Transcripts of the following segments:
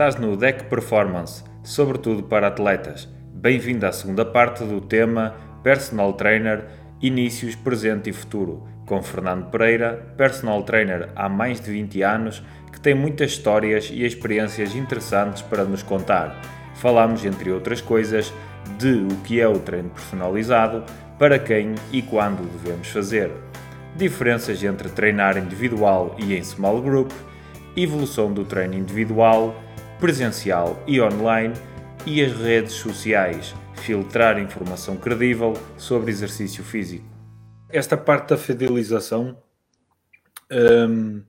Estás no Deck Performance, sobretudo para atletas. Bem-vindo à segunda parte do tema Personal Trainer, Inícios, Presente e Futuro, com Fernando Pereira, personal trainer há mais de 20 anos, que tem muitas histórias e experiências interessantes para nos contar. Falamos, entre outras coisas, de o que é o treino personalizado, para quem e quando devemos fazer, diferenças entre treinar individual e em small group, evolução do treino individual, presencial e online e as redes sociais, filtrar informação credível sobre exercício físico. Esta parte da fidelização, hum,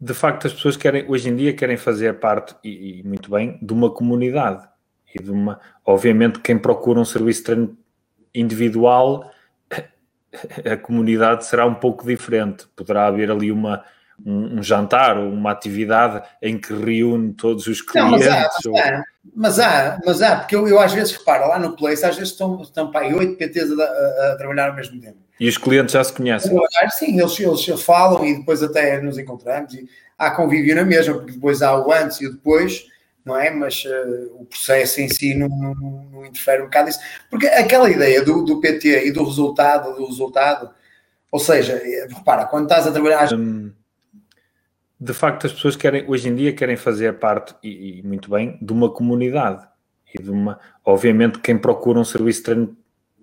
de facto, as pessoas querem, hoje em dia, querem fazer parte, e, e, muito bem, de uma comunidade. E de uma, obviamente, quem procura um serviço de treino individual, a comunidade será um pouco diferente. Poderá haver ali uma, um, um, jantar ou uma atividade em que reúne todos os clientes. Não, mas, há, mas, ou... há, mas, há, mas há, porque eu, eu, às vezes reparo lá no Place, às vezes estão, estão para aí oito PTs a, a, a, trabalhar ao mesmo tempo. E os clientes já se conhecem? Sim, eles, eles falam e depois até nos encontramos e há convívio na mesma, porque depois há o antes e o depois, não é? Mas uh, o processo em si não, não, não, interfere um bocado isso. Porque aquela ideia do, do PT e do resultado, do resultado, ou seja, repara, quando estás a trabalhar... Hum de facto as pessoas querem hoje em dia querem fazer parte e, e, muito bem de uma comunidade. E de uma obviamente quem procura um serviço de treino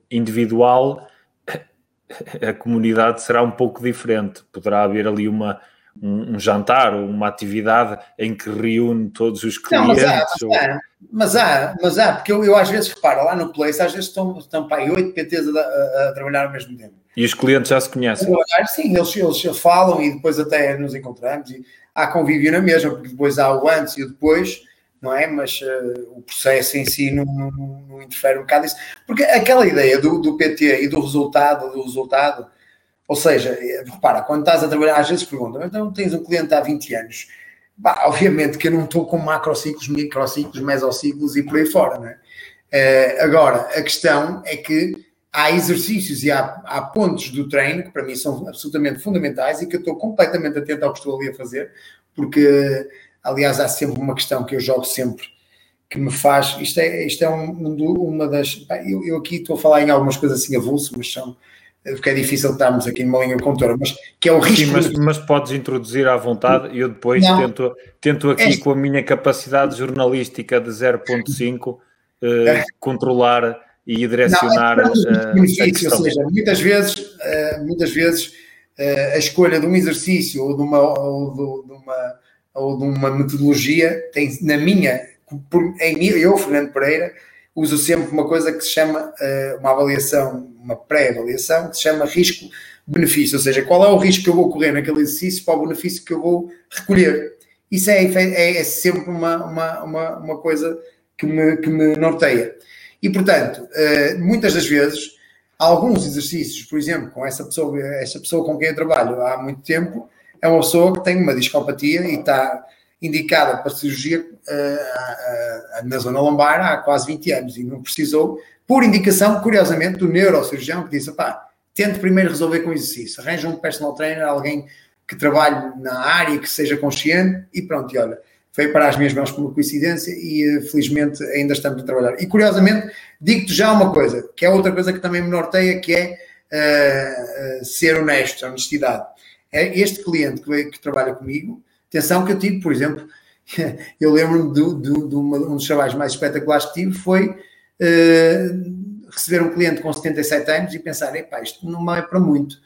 individual a comunidade será um pouco diferente. Poderá haver ali uma um, um jantar ou uma atividade em que reúne todos os clientes Não, mas, há, mas, ou... há, mas, há, mas há, porque eu, eu, às vezes reparo lá no Place às vezes estão, estão para aí oito PTs a, a, a trabalhar ao mesmo tempo e os clientes já se conhecem? Sim, eles, eles falam e depois até nos encontramos e há convívio na mesma, porque depois há o antes e o depois, não é? Mas uh, o processo em si não, não, não, interfere um bocado isso. Porque aquela ideia do, do PT e do resultado, do resultado, ou seja, eh, repara, quando estás a trabalhar, às vezes perguntam, então tens um cliente há 20 anos. Bah, obviamente que eu não estou com macrociclos, microciclos, mesociclos e por aí fora, não é? Uh, agora, a questão é que há exercícios e há, há, pontos do treino que para mim são absolutamente fundamentais e que eu estou completamente atento ao que estou ali a fazer, porque, aliás, há sempre uma questão que eu jogo sempre que me faz. Isto é, isto é um, uma das. Eu, eu, aqui estou a falar em algumas coisas assim avulso, mas são. Porque é difícil estarmos aqui numa linha contora, mas que é o risco. Sim, mas, mas podes introduzir à vontade e eu depois tento, tento aqui, é... com a minha capacidade jornalística de 0.5, eh, controlar e direcionar não, é benefício, ou seja, muitas vezes, eh, muitas vezes eh, a escolha de um exercício ou de uma, ou de, uma, ou de uma metodologia tem, na minha, em eu, Fernando Pereira, uso sempre uma coisa que se chama eh, uma avaliação, uma pré-avaliação, que se chama risco-benefício, ou seja, qual é o risco que eu vou correr naquele exercício para o benefício que eu vou recolher. Isso é, é, é sempre uma, uma, uma, uma coisa que me, que me norteia. E, portanto, eh, muitas das vezes, alguns exercícios, por exemplo, com essa pessoa, essa pessoa com quem eu trabalho há muito tempo, é uma pessoa que tem uma discopatia e está indicada para cirurgia uh, na zona lombar há quase 20 anos e não precisou, por indicação, curiosamente, do neurocirurgião que disse, pá, tente primeiro resolver com exercício, arranja um personal trainer, alguém que trabalhe na área, que seja consciente e pronto, e olha, veio para as minhas mãos por uma coincidência e eh, felizmente ainda estamos a trabalhar. E curiosamente, digo-te já uma coisa, que é outra coisa que também me norteia, que é uh, uh, ser honesto, honestidade. É este cliente que, que, trabalha comigo, atenção que eu tive, por exemplo, eu lembro-me de, de, de uma, um dos trabalhos mais espetaculares que tive foi receber um cliente com 77 anos e pensar, epá, isto não é para muito,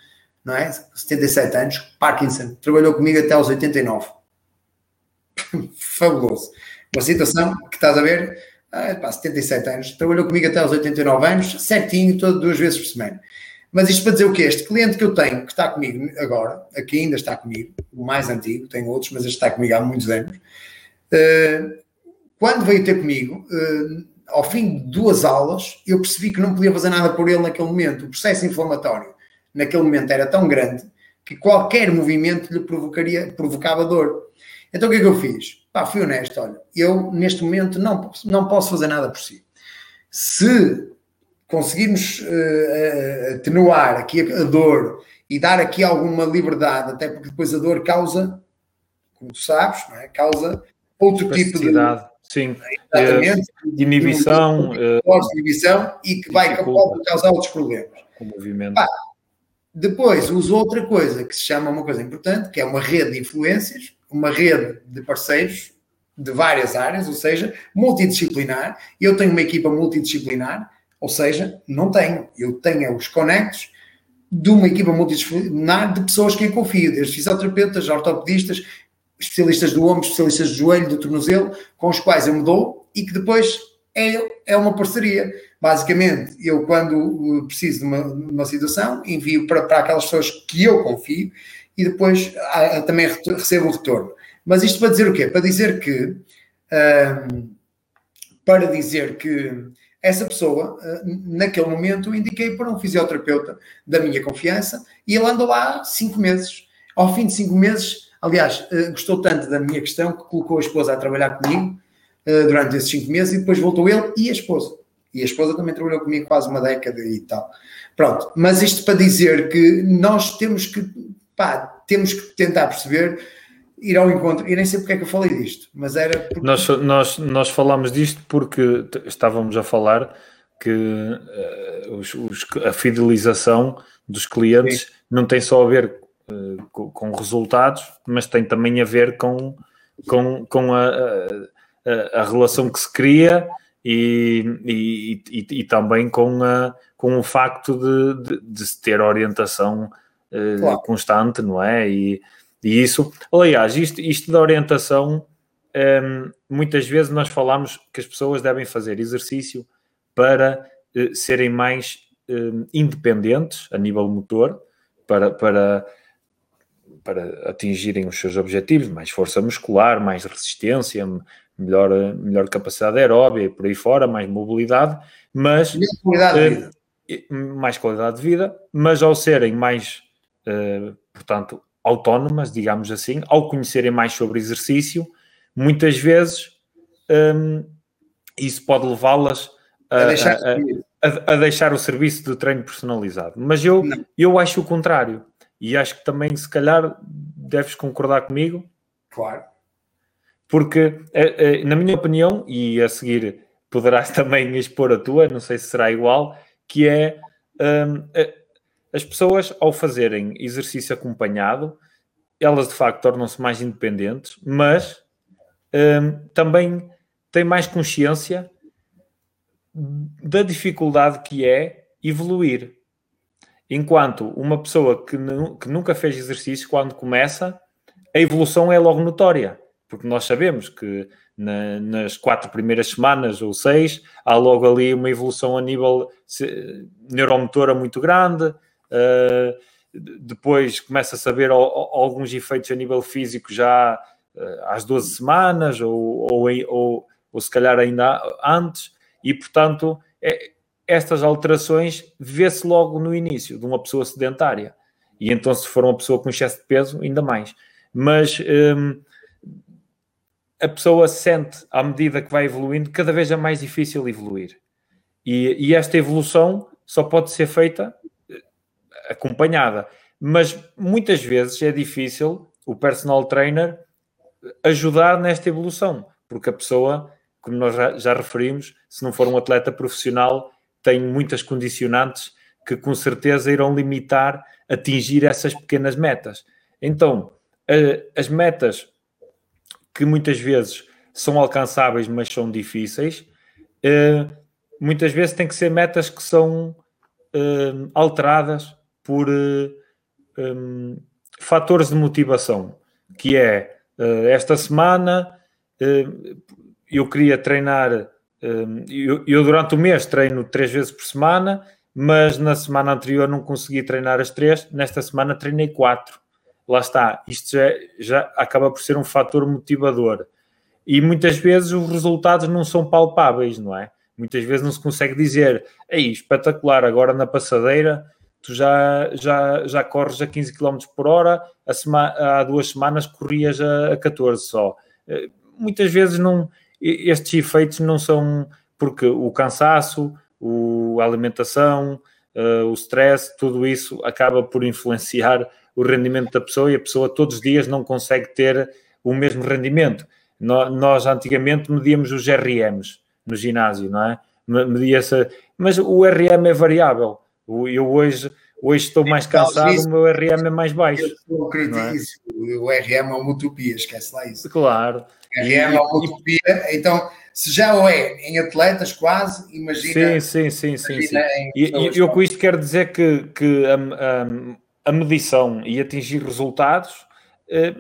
não é? 77 anos, Parkinson, trabalhou comigo até aos 89 fabuloso. Uma situação que estás a ver, ah, pá, 77 anos, trabalhou comigo até aos 89 anos, certinho, todas duas vezes por semana. Mas isto para dizer o quê? Este cliente que eu tenho, que está comigo agora, aqui ainda está comigo, o mais antigo, tenho outros, mas este está comigo há muitos anos, uh, quando veio ter comigo, uh, ao fim de duas aulas, eu percebi que não podia fazer nada por ele naquele momento. O processo inflamatório naquele momento era tão grande que qualquer movimento lhe provocaria, provocava dor. Então o que é que eu fiz? Pá, fui honesto, olha, eu neste momento não, não posso fazer nada por si. Se conseguirmos uh, atenuar aqui a, dor e dar aqui alguma liberdade, até porque depois a dor causa, como tu sabes, é? causa outro tipo de. Sim, Exatamente. Uh, inibição. Inibição e que vai causar outros problemas. O movimento. Pá, depois uso outra coisa que se chama uma coisa importante, que é uma rede de influências, uma rede de parceiros de várias áreas, ou seja, multidisciplinar. Eu tenho uma equipa multidisciplinar, ou seja, não tenho. Eu tenho os conectos de uma equipa multidisciplinar de pessoas que eu confio, desde fisioterapeutas, ortopedistas, especialistas do ombro, especialistas do joelho, do tornozelo, com os quais eu me dou e que depois é, é uma parceria. Basicamente, eu quando uh, preciso de uma, de uma situação, envio para, para aquelas pessoas que eu confio e depois a, a, também recebo o retorno. Mas isto para dizer o quê? Para dizer que um, para dizer que essa pessoa, naquele momento, indiquei para um fisioterapeuta da minha confiança e ele andou lá cinco meses. Ao fim de cinco meses, aliás, uh, gostou tanto da minha questão que colocou a esposa a trabalhar comigo uh, durante esses cinco meses e depois voltou ele e a esposa. E a esposa também trabalhou comigo quase uma década e tal. Pronto, mas isto para dizer que nós temos que, pá, temos que tentar perceber, ir ao encontro. E nem sei porque é que eu falei disto, mas era. Porque... Nós, nós, nós falámos disto porque estávamos a falar que uh, os, os, a fidelização dos clientes Sim. não tem só a ver com, com, resultados, mas tem também a ver com, com, com a, a, a relação que se cria e, e, e, e, também com, a, com o facto de, de, de se ter orientação uh, claro. constante, não é? E, e isso, aliás, isto, isto da orientação, um, ehm, muitas vezes nós falamos que as pessoas devem fazer exercício para uh, serem mais uh, independentes a nível motor, para, para, para atingirem os seus objetivos, mais força muscular, mais resistência, melhor, melhor capacidade aeróbia e por aí fora, mais mobilidade, mas mais qualidade de vida, uh, mais qualidade de vida mas ao serem mais, uh, portanto, autónomas, digamos assim, ao conhecerem mais sobre exercício, muitas vezes um, isso pode levá-las a, a, deixar a, a, deixar o serviço de treino personalizado. Mas eu, eu acho o contrário. E acho que também, se calhar, deves concordar comigo. Claro. Porque, eh, eh, na minha opinião, e a seguir poderás também expor a tua, não sei se será igual, que é um, as pessoas, ao fazerem exercício acompanhado, elas de facto tornam-se mais independentes, mas um, também têm mais consciência da dificuldade que é evoluir. Enquanto uma pessoa que, que nunca fez exercício, quando começa, a evolução é logo notória porque nós sabemos que na, nas quatro primeiras semanas ou seis há logo ali uma evolução a nível neuromotora muito grande. Uh, depois começa a saber alguns efeitos a nível físico já uh, às 12 semanas ou, ou, ou, ou, se calhar ainda antes, e portanto é, estas alterações vê-se logo no início de uma pessoa sedentária. E então, se for uma pessoa com excesso de peso, ainda mais. Mas um, a pessoa sente, à medida que vai evoluindo, cada vez é mais difícil evoluir. E, e esta evolução só pode ser feita eh, acompanhada. Mas muitas vezes é difícil o personal trainer ajudar nesta evolução, porque a pessoa, como nós já referimos, se não for um atleta profissional, tem muitas condicionantes que com certeza irão limitar atingir essas pequenas metas. Então, as metas que muitas vezes são alcançáveis, mas são difíceis, uh, muitas vezes têm que ser metas que são uh, alteradas por eh, fatores de motivação, que é esta semana eu queria treinar, eu, eu durante o mês treino três vezes por semana, mas na semana anterior não consegui treinar as três, nesta semana treinei quatro lá está, isto já, já acaba por ser um fator motivador. E muitas vezes os resultados não são palpáveis, não é? Muitas vezes não se consegue dizer, ei, espetacular, agora na passadeira tu já, já, já corres a 15 km por hora, há duas semanas corrias a, a 14 só. Eh, muitas vezes não, estes efeitos não são porque o cansaço, o, a alimentação, uh, o stress, tudo isso acaba por influenciar o rendimento da pessoa e a pessoa todos os dias não consegue ter o mesmo rendimento. Nós antigamente medíamos os RMs no ginásio, não é? Media-se, mas o RM é variável. Eu hoje, hoje estou mais cansado, o meu RM é mais baixo. Eu acredito é? isso. O RM é uma utopia, esquece lá isso. Claro. RM é uma utopia, então se já o é em atletas quase, imagina. Sim, sim, sim, sim. sim. E, e eu com isto quero dizer que, que a, a, a medição e atingir resultados eh,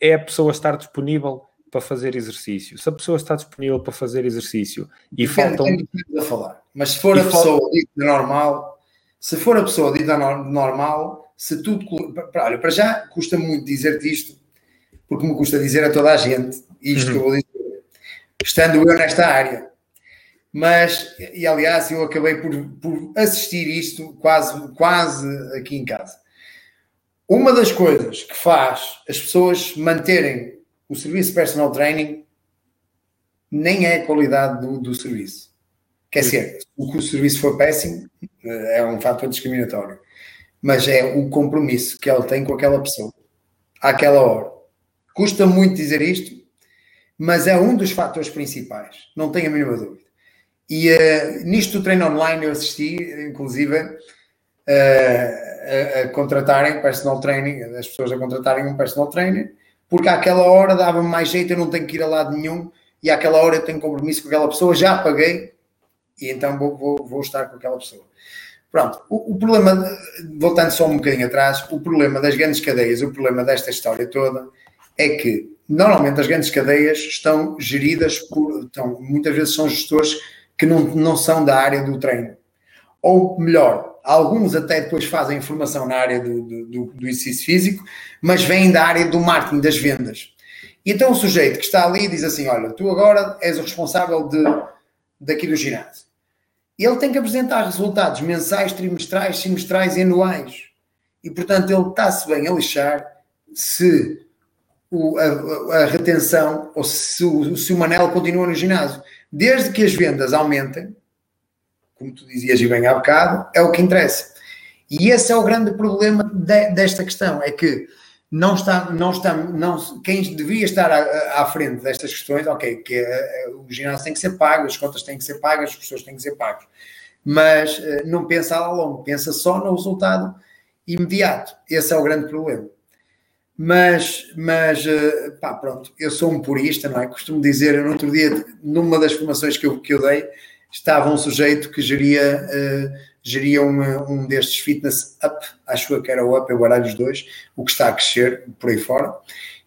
é a pessoa estar disponível para fazer exercício. Se a pessoa está disponível para fazer exercício e Depende faltam. A falar. Mas se for e a pessoa falta... dita normal, se for a pessoa dita normal, se tudo. Olha, para já custa muito dizer-te isto, porque me custa dizer a toda a gente isto uhum. que eu vou dizer, estando eu nesta área. Mas, e aliás, eu acabei por, por assistir isto quase, quase aqui em casa. Uma das coisas que faz as pessoas manterem o serviço personal training nem é a qualidade do, do serviço. Quer dizer, se o serviço for péssimo, eh, é um fator discriminatório. Mas é o compromisso que ele tem com aquela pessoa, àquela hora. Custa muito dizer isto, mas é um dos fatores principais, não tenho a mínima dúvida. E uh, nisto do treino online eu assisti, inclusive, uh, a, a, contratarem personal training, as pessoas a contratarem um personal trainer porque àquela hora dava-me mais jeito, eu não tenho que ir a lado nenhum, e àquela hora eu tenho compromisso com aquela pessoa, já paguei, e então vou, vou, vou estar com aquela pessoa. Pronto, o, o, problema, voltando só um bocadinho atrás, o problema das grandes cadeias, o problema desta história toda, é que normalmente as grandes cadeias estão geridas por, então, muitas vezes são gestores que não, não são da área do treino. Ou melhor, alguns até depois fazem formação na área do, do, do, exercício físico, mas vêm da área do marketing, das vendas. E então o sujeito que está ali diz assim: Olha, tu agora és o responsável de, daqui do ginásio. Ele tem que apresentar resultados mensais, trimestrais, semestrais e anuais. E portanto ele está-se bem a lixar se o, a, a, retenção ou se o, se o Manel continua no ginásio. Desde que as vendas aumentem, como tu dizias e bem há bocado, é o que interessa. E esse é o grande problema de, desta questão, é que não está, não está, não, quem devia estar à, à frente destas questões, ok, que uh, o ginásio tem que ser pago, as contas têm que ser pagas, as pessoas têm que ser pagas, mas uh, não pensa a longo, pensa só no resultado imediato. Esse é o grande problema. Mas, mas uh, pá, pronto, eu sou um purista, não é? Costumo dizer, no outro dia, numa das formações que eu, que eu dei, estava um sujeito que geria, uh, geria uma, um destes fitness up, acho que era o up, eu baralho os dois, o que está a crescer por aí fora,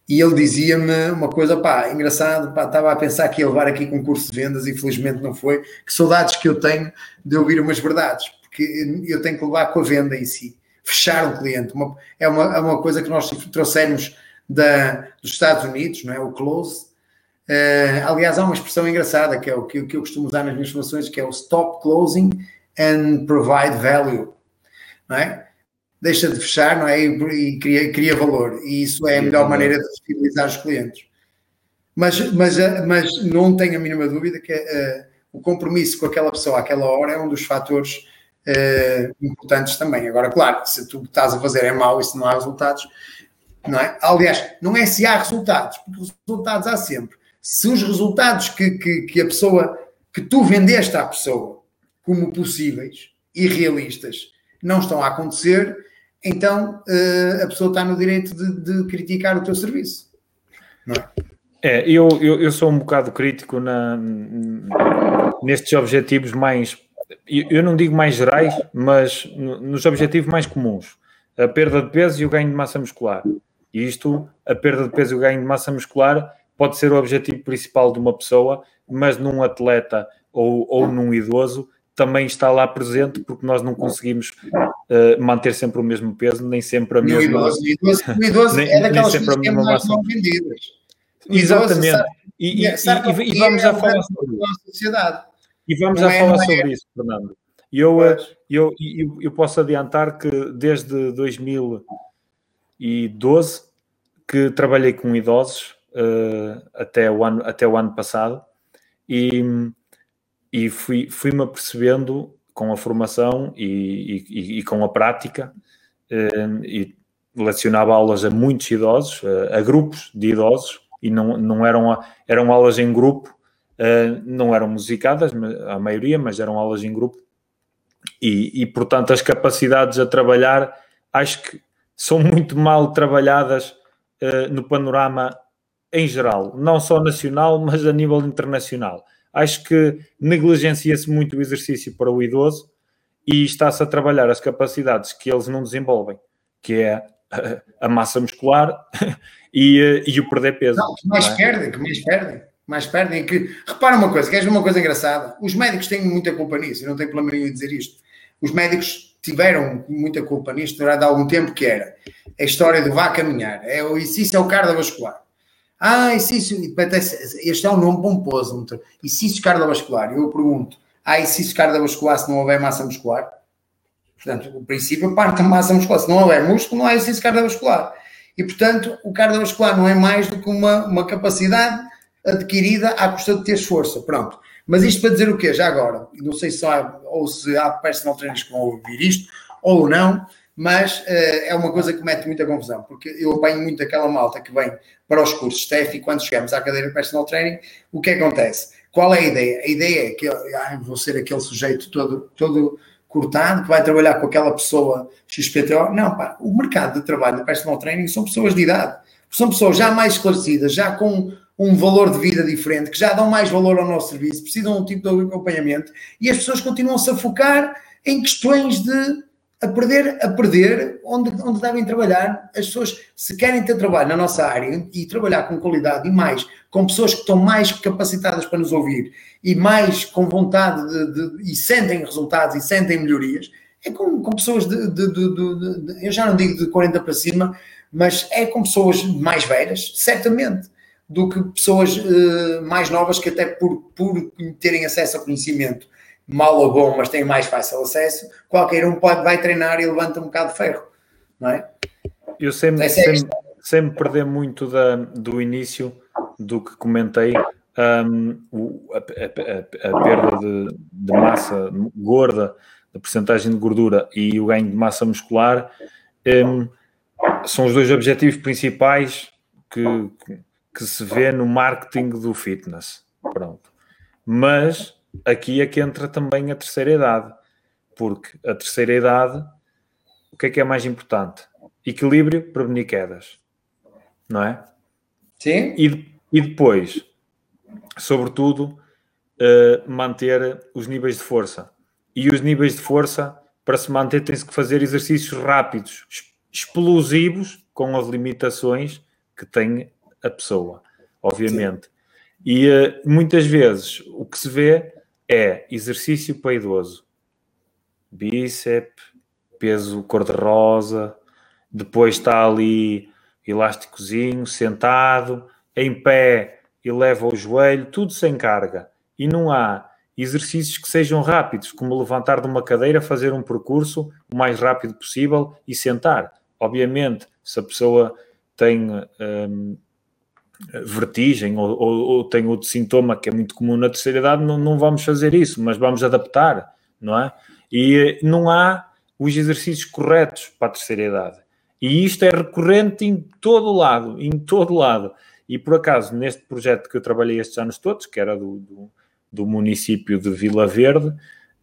e ele dizia-me uma coisa, pá, engraçado, pá, estava a pensar que ia levar aqui concurso de vendas, infelizmente não foi, que saudades que eu tenho de ouvir umas verdades, porque eu tenho que levar com a venda em si, fechar um cliente, uma, é, uma, é uma coisa que nós trouxemos da, dos Estados Unidos, não é, o close, Uh, aliás, há uma expressão engraçada que é o que, que, eu costumo usar nas minhas formações, que é o stop closing and provide value, não é? Deixa de fechar, não é? E, e cria, cria valor. E isso é a melhor maneira de fidelizar os clientes. Mas, mas, eh, mas não tenho a mínima dúvida que uh, o compromisso com aquela pessoa àquela hora é um dos fatores uh, importantes também. Agora, claro, se tu estás a fazer é mau e se não há resultados, não é? Aliás, não é se há resultados, porque resultados há sempre se os resultados que, que, que a pessoa, que tu vendeste à pessoa como possíveis e realistas não estão a acontecer, então uh, a pessoa está no direito de, de, criticar o teu serviço. Não é? É, eu, eu, eu sou um bocado crítico na, nestes objetivos mais, eu não digo mais gerais, mas nos objetivos mais comuns. A perda de peso e o ganho de massa muscular. E isto, a perda de peso e o ganho de massa muscular, pode ser o objetivo principal de uma pessoa, mas num atleta ou, ou num idoso também está lá presente porque nós não conseguimos uh, manter sempre o mesmo peso, nem sempre a mesma. O idoso, o idoso, o idoso nem, é daquelas coisas que é mais não vendidas. Exatamente. Sabe, e, e, e, e, vamos já falar sobre. Sociedade. E vamos já é, falar sobre é. isso, Fernando. Eu, eu, eu, eu posso adiantar que desde 2012 que trabalhei com idosos uh, até, o ano, até o ano passado e, e fui, fui-me apercebendo com a formação e, e, e com a prática uh, e lecionava aulas a muitos idosos, uh, a grupos de idosos e não, não eram, eram aulas em grupo, uh, não eram musicadas, a maioria, mas eram aulas em grupo, e, e portanto as capacidades a trabalhar acho que são muito mal trabalhadas uh, no panorama em geral, não só nacional, mas a nível internacional. Acho que negligencia-se muito o exercício para o idoso e está-se a trabalhar as capacidades que eles não desenvolvem, que é a massa muscular e, eh, e o perder peso. Não, que mais é? perdem, que mais perdem. Mais perdem que. Repara uma coisa, queres uma coisa engraçada? Os médicos têm muita culpa nisso, eu não tenho problema nenhum em dizer isto. Os médicos tiveram muita culpa nisto durante algum tempo, que era a história do vá caminhar. É, o exercício é o cardiovascular. Ah, exercício, este é um nome pomposo, exercício cardiovascular. Eu pergunto, há exercício cardiovascular se não houver massa muscular? Portanto, o princípio parte da massa muscular. Se não houver músculo, não há exercício cardiovascular. E, portanto, o cardiovascular não é mais do que uma, uma capacidade adquirida à custa de ter força. Pronto. Mas isto para dizer o quê? Já agora, não sei se há, ou se há personal trainers que vão ouvir isto ou não, mas uh, é uma coisa que mete muita confusão, porque eu apanho muito aquela malta que vem para os cursos TEF e quando chegamos à cadeira de personal training, o que acontece? Qual é a ideia? A ideia é que vou ser aquele sujeito todo, todo cortado, que vai trabalhar com aquela pessoa XPTO. Não, pá, o mercado de trabalho de personal training são pessoas de idade. São pessoas já mais esclarecidas, já com um valor de vida diferente, que já dão mais valor ao nosso serviço, precisam de um tipo de acompanhamento e as pessoas continuam-se a focar em questões de a perder, a perder onde, onde devem trabalhar. As pessoas, se querem ter trabalho na nossa área e trabalhar com qualidade e mais, com pessoas que estão mais capacitadas para nos ouvir e mais com vontade de, de e sentem resultados e sentem melhorias, é com, com pessoas de, de, de, eu já não digo de 40 para cima, mas é com pessoas mais velhas, certamente, do que pessoas uh, mais novas que até por, por terem acesso ao conhecimento mal ou bom, mas tem mais fácil acesso, qualquer um pode, vai treinar e levanta um bocado de ferro, não é? Eu sempre, sempre, sempre perder muito da, do início do que comentei, um, o, a, a, a, perda de, de, massa gorda, da porcentagem de gordura e o ganho de massa muscular um, são os dois objetivos principais que, que, que se vê no marketing do fitness. Pronto. Mas aqui é que entra também a terceira idade, porque a terceira idade, o que é que é mais importante? Equilíbrio, prevenir quedas, não é? Sim. E, e depois, sobretudo, uh, manter os níveis de força. E os níveis de força, para se manter, tem-se que fazer exercícios rápidos, explosivos, com as limitações que tem a pessoa, obviamente. Sim. E uh, muitas vezes o que se vê é exercício para idoso. Bíceps, peso cor-de-rosa, depois está ali elásticozinho, sentado, em pé, eleva o joelho, tudo sem carga. E não há exercícios que sejam rápidos, como levantar de uma cadeira, fazer um percurso o mais rápido possível e sentar. Obviamente, se a pessoa tem hum, vertigem ou, ou, ou, tem outro sintoma que é muito comum na terceira idade, não, não vamos fazer isso, mas vamos adaptar, não é? E não há os exercícios corretos para a terceira idade. E isto é recorrente em todo lado, em todo lado. E por acaso, neste projeto que eu trabalhei estes anos todos, que era do, do, do município de Vila Verde,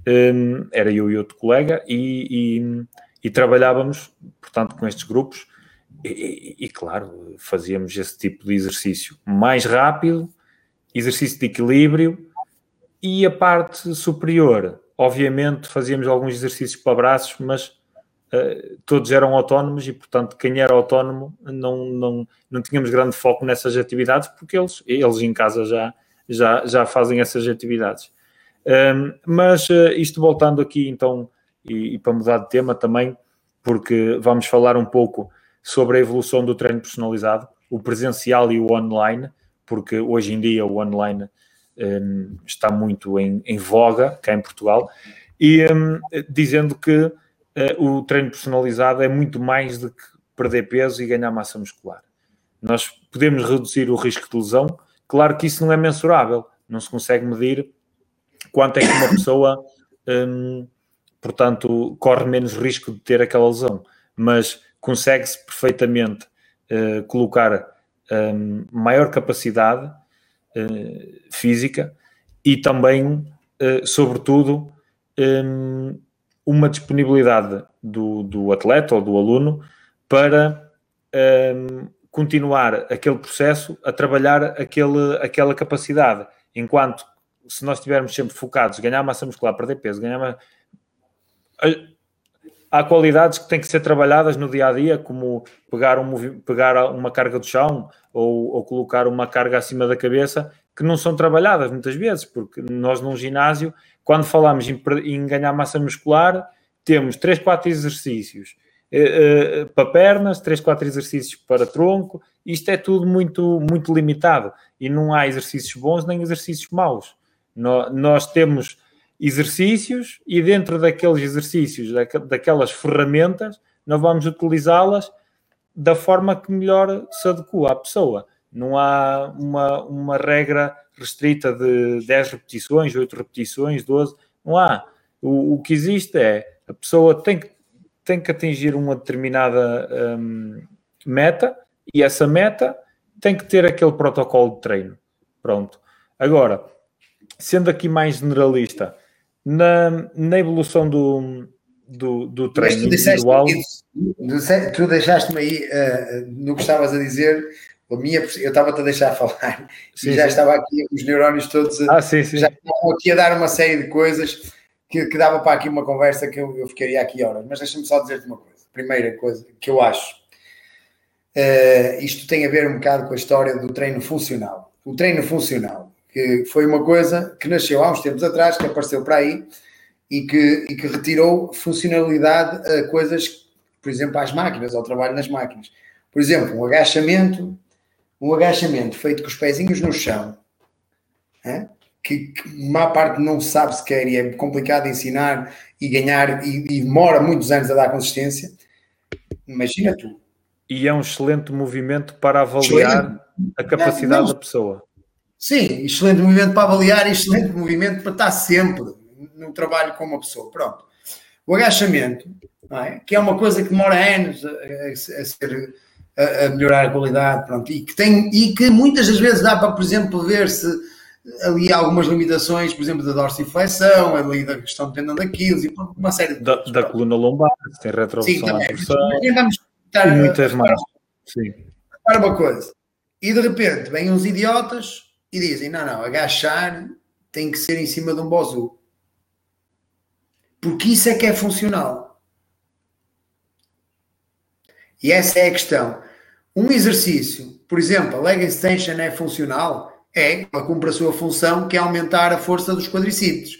um, era eu e outro colega, e, e, e trabalhávamos, portanto, com estes grupos, e, e, claro, fazíamos esse tipo de exercício mais rápido, exercício de equilíbrio, e a parte superior, obviamente, fazíamos alguns exercícios para braços, mas uh, todos eram autónomos e, portanto, quem era autónomo não, não, não tínhamos grande foco nessas atividades, porque eles, eles em casa já, já, já fazem essas atividades. Um, mas uh, isto voltando aqui, então, e, e para mudar de tema também, porque vamos falar um pouco sobre a evolução do treino personalizado, o presencial e o online, porque hoje em dia o online um, está muito em, em, voga cá em Portugal, e um, dizendo que uh, o treino personalizado é muito mais do que perder peso e ganhar massa muscular. Nós podemos reduzir o risco de lesão, claro que isso não é mensurável, não se consegue medir quanto é que uma pessoa, um, portanto, corre menos risco de ter aquela lesão, mas consegue-se perfeitamente uh, colocar um, maior capacidade uh, física e também, uh, sobretudo, um, uma disponibilidade do, do atleta ou do aluno para um, continuar aquele processo a trabalhar aquele, aquela capacidade. Enquanto se nós estivermos sempre focados, ganhar massa muscular, perder peso, ganhar há qualidades que têm que ser trabalhadas no dia a dia, como pegar, um, pegar uma carga do chão ou, ou, colocar uma carga acima da cabeça, que não são trabalhadas muitas vezes, porque nós num ginásio, quando falamos em, em ganhar massa muscular, temos 3, 4 exercícios eh, eh, para pernas, 3, 4 exercícios para tronco, isto é tudo muito, muito limitado e não há exercícios bons nem exercícios maus. nós temos exercícios e dentro daqueles exercícios, daquelas ferramentas, nós vamos utilizá-las da forma que melhor se adequa à pessoa. Não há uma, uma regra restrita de 10 repetições, 8 repetições, 12, não há. O, o que existe é a pessoa tem que, tem que atingir uma determinada um, meta e essa meta tem que ter aquele protocolo de treino. Pronto. Agora, sendo aqui mais generalista, na, na evolução do, do, do treino individual. tu deixaste-me aí uh, no que estavas a dizer. A minha, eu estava-te a deixar falar sim, e já sim. estava aqui os neurónios todos ah, sim, sim. já estavam aqui a dar uma série de coisas que, que dava para aqui uma conversa que eu, eu ficaria aqui horas. Mas deixa-me só dizer-te uma coisa. Primeira coisa que eu acho, uh, isto tem a ver um bocado com a história do treino funcional. O treino funcional que foi uma coisa que nasceu há uns tempos atrás, que apareceu para aí e que, e que retirou funcionalidade a coisas, por exemplo, às máquinas, ao trabalho nas máquinas. Por exemplo, um agachamento, um agachamento feito com os pezinhos no chão, é? que, que a maior parte não sabe sequer e é complicado ensinar e ganhar e, e demora muitos anos a dar consistência. Imagina tu. E é um excelente movimento para avaliar excelente. a capacidade não, não, da pessoa. Sim, excelente movimento para avaliar, excelente movimento para estar sempre no trabalho com uma pessoa. Pronto. O agachamento, é? que é uma coisa que demora anos a, a, ser a, a, melhorar a qualidade, pronto, e que tem e que muitas das vezes dá para, por exemplo, ver se ali há algumas limitações, por exemplo, da dorsiflexão, ali da questão de tendão daquilo, e uma série de da, coisas, da coluna lombar, tem retroversão Sim, vamos estar, e muitas mais. Sim. Para uma coisa. E de repente vêm uns idiotas e dizem: não, não, agachar tem que ser em cima de um bozu. Porque isso é que é funcional. E essa é a questão. Um exercício, por exemplo, a leg extension é funcional? É, ela cumpre a sua função, que é aumentar a força dos quadricípedes.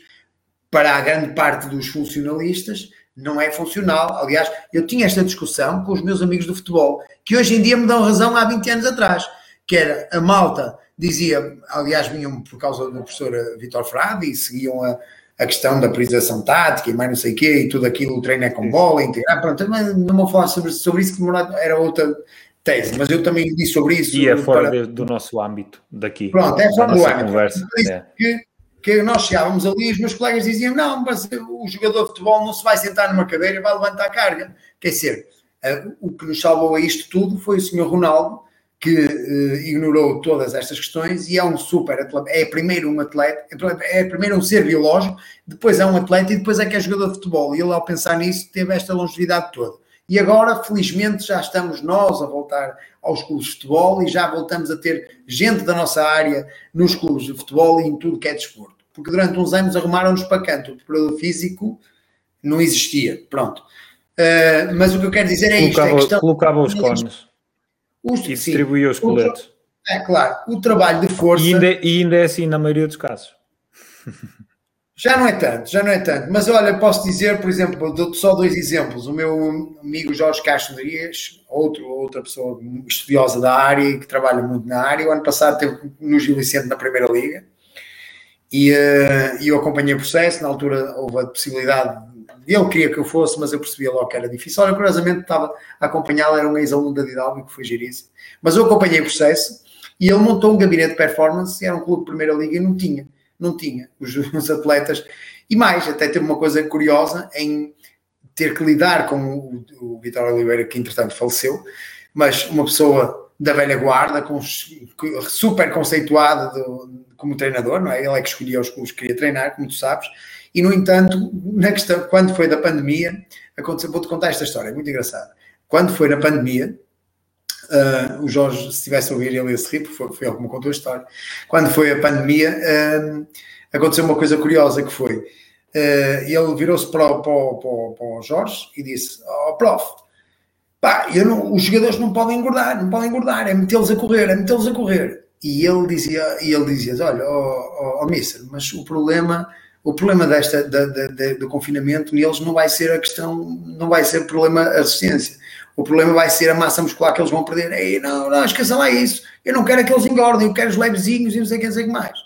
Para a grande parte dos funcionalistas, não é funcional. Aliás, eu tinha esta discussão com os meus amigos do futebol, que hoje em dia me dão razão há 20 anos atrás, que era a malta dizia, aliás, vinham por causa do professor Vitor Frade e seguiam a, a questão da priorização tática e mais não sei o quê, e tudo aquilo, o treino é com bola, integrar, pronto, mas não vou falar sobre, sobre isso, que era outra tese, mas eu também disse sobre isso. E é fora para... do nosso âmbito daqui. Pronto, é fora do âmbito. Conversa, é. que, que nós chegávamos ali e os meus colegas diziam, não, mas o jogador de futebol não se vai sentar numa cadeira e vai levantar a carga. Quer dizer, uh, o que nos salvou a isto tudo foi o senhor Ronaldo, que uh, ignorou todas estas questões e é um super atleta, é primeiro um atleta, é primeiro um ser biológico, depois é um atleta e depois é que é jogador de futebol. E ele, ao pensar nisso, teve esta longevidade toda. E agora, felizmente, já estamos nós a voltar aos clubes de futebol e já voltamos a ter gente da nossa área nos clubes de futebol e em tudo que é desporto. Porque durante uns anos arrumaram-nos para canto, o preparador físico não existia. Pronto. Uh, mas o que eu quero dizer é colocava, isto: é questão, colocava os cones. Os, e distribuía os coletes. É claro, o trabalho de força. E ainda, é, e ainda é assim na maioria dos casos. Já não é tanto, já não é tanto. Mas olha, posso dizer, por exemplo, dou só dois exemplos. O meu amigo Jorge Castro Dias, outro, outra pessoa estudiosa da área e que trabalha muito na área, o ano passado teve no Gil Vicente na Primeira Liga e uh, eu acompanhei o processo. Na altura houve a possibilidade ele queria que eu fosse, mas eu percebia logo que era difícil. Olha, curiosamente estava a acompanhá-lo, era um ex-aluno da Didalgo que foi giríssimo. Mas eu acompanhei o processo e ele montou um gabinete de performance, era um clube de primeira liga e não tinha, não tinha os, os atletas. E mais, até teve uma coisa curiosa em ter que lidar com o, o Vitor Oliveira, que entretanto faleceu, mas uma pessoa da velha guarda, com, super conceituado do, como treinador, não é? Ele é que escolhia os que queria treinar, como tu sabes. E, no entanto, na questão, quando foi da pandemia, aconteceu, vou-te contar esta história, é muito engraçada. Quando foi na pandemia, uh, o Jorge, se estivesse a ouvir, ele ia se rir, porque foi, ele que me contou a história. Quando foi a pandemia, uh, aconteceu uma coisa curiosa que foi, uh, ele virou-se para, para, para, para o Jorge e disse, ó oh, prof, pá, não, os jogadores não podem engordar, não podem engordar, é metê-los a correr, é metê-los a correr. E ele dizia, e ele dizia, olha, ó oh, oh, oh, mister, mas o problema o problema desta, da, da, da, do confinamento neles não vai ser a questão, não vai ser o problema a resistência. O problema vai ser a massa muscular que eles vão perder. Ei, não, não, esqueça lá isso. Eu não quero que eles engordem, eu quero os levezinhos e não sei o que, sei que mais.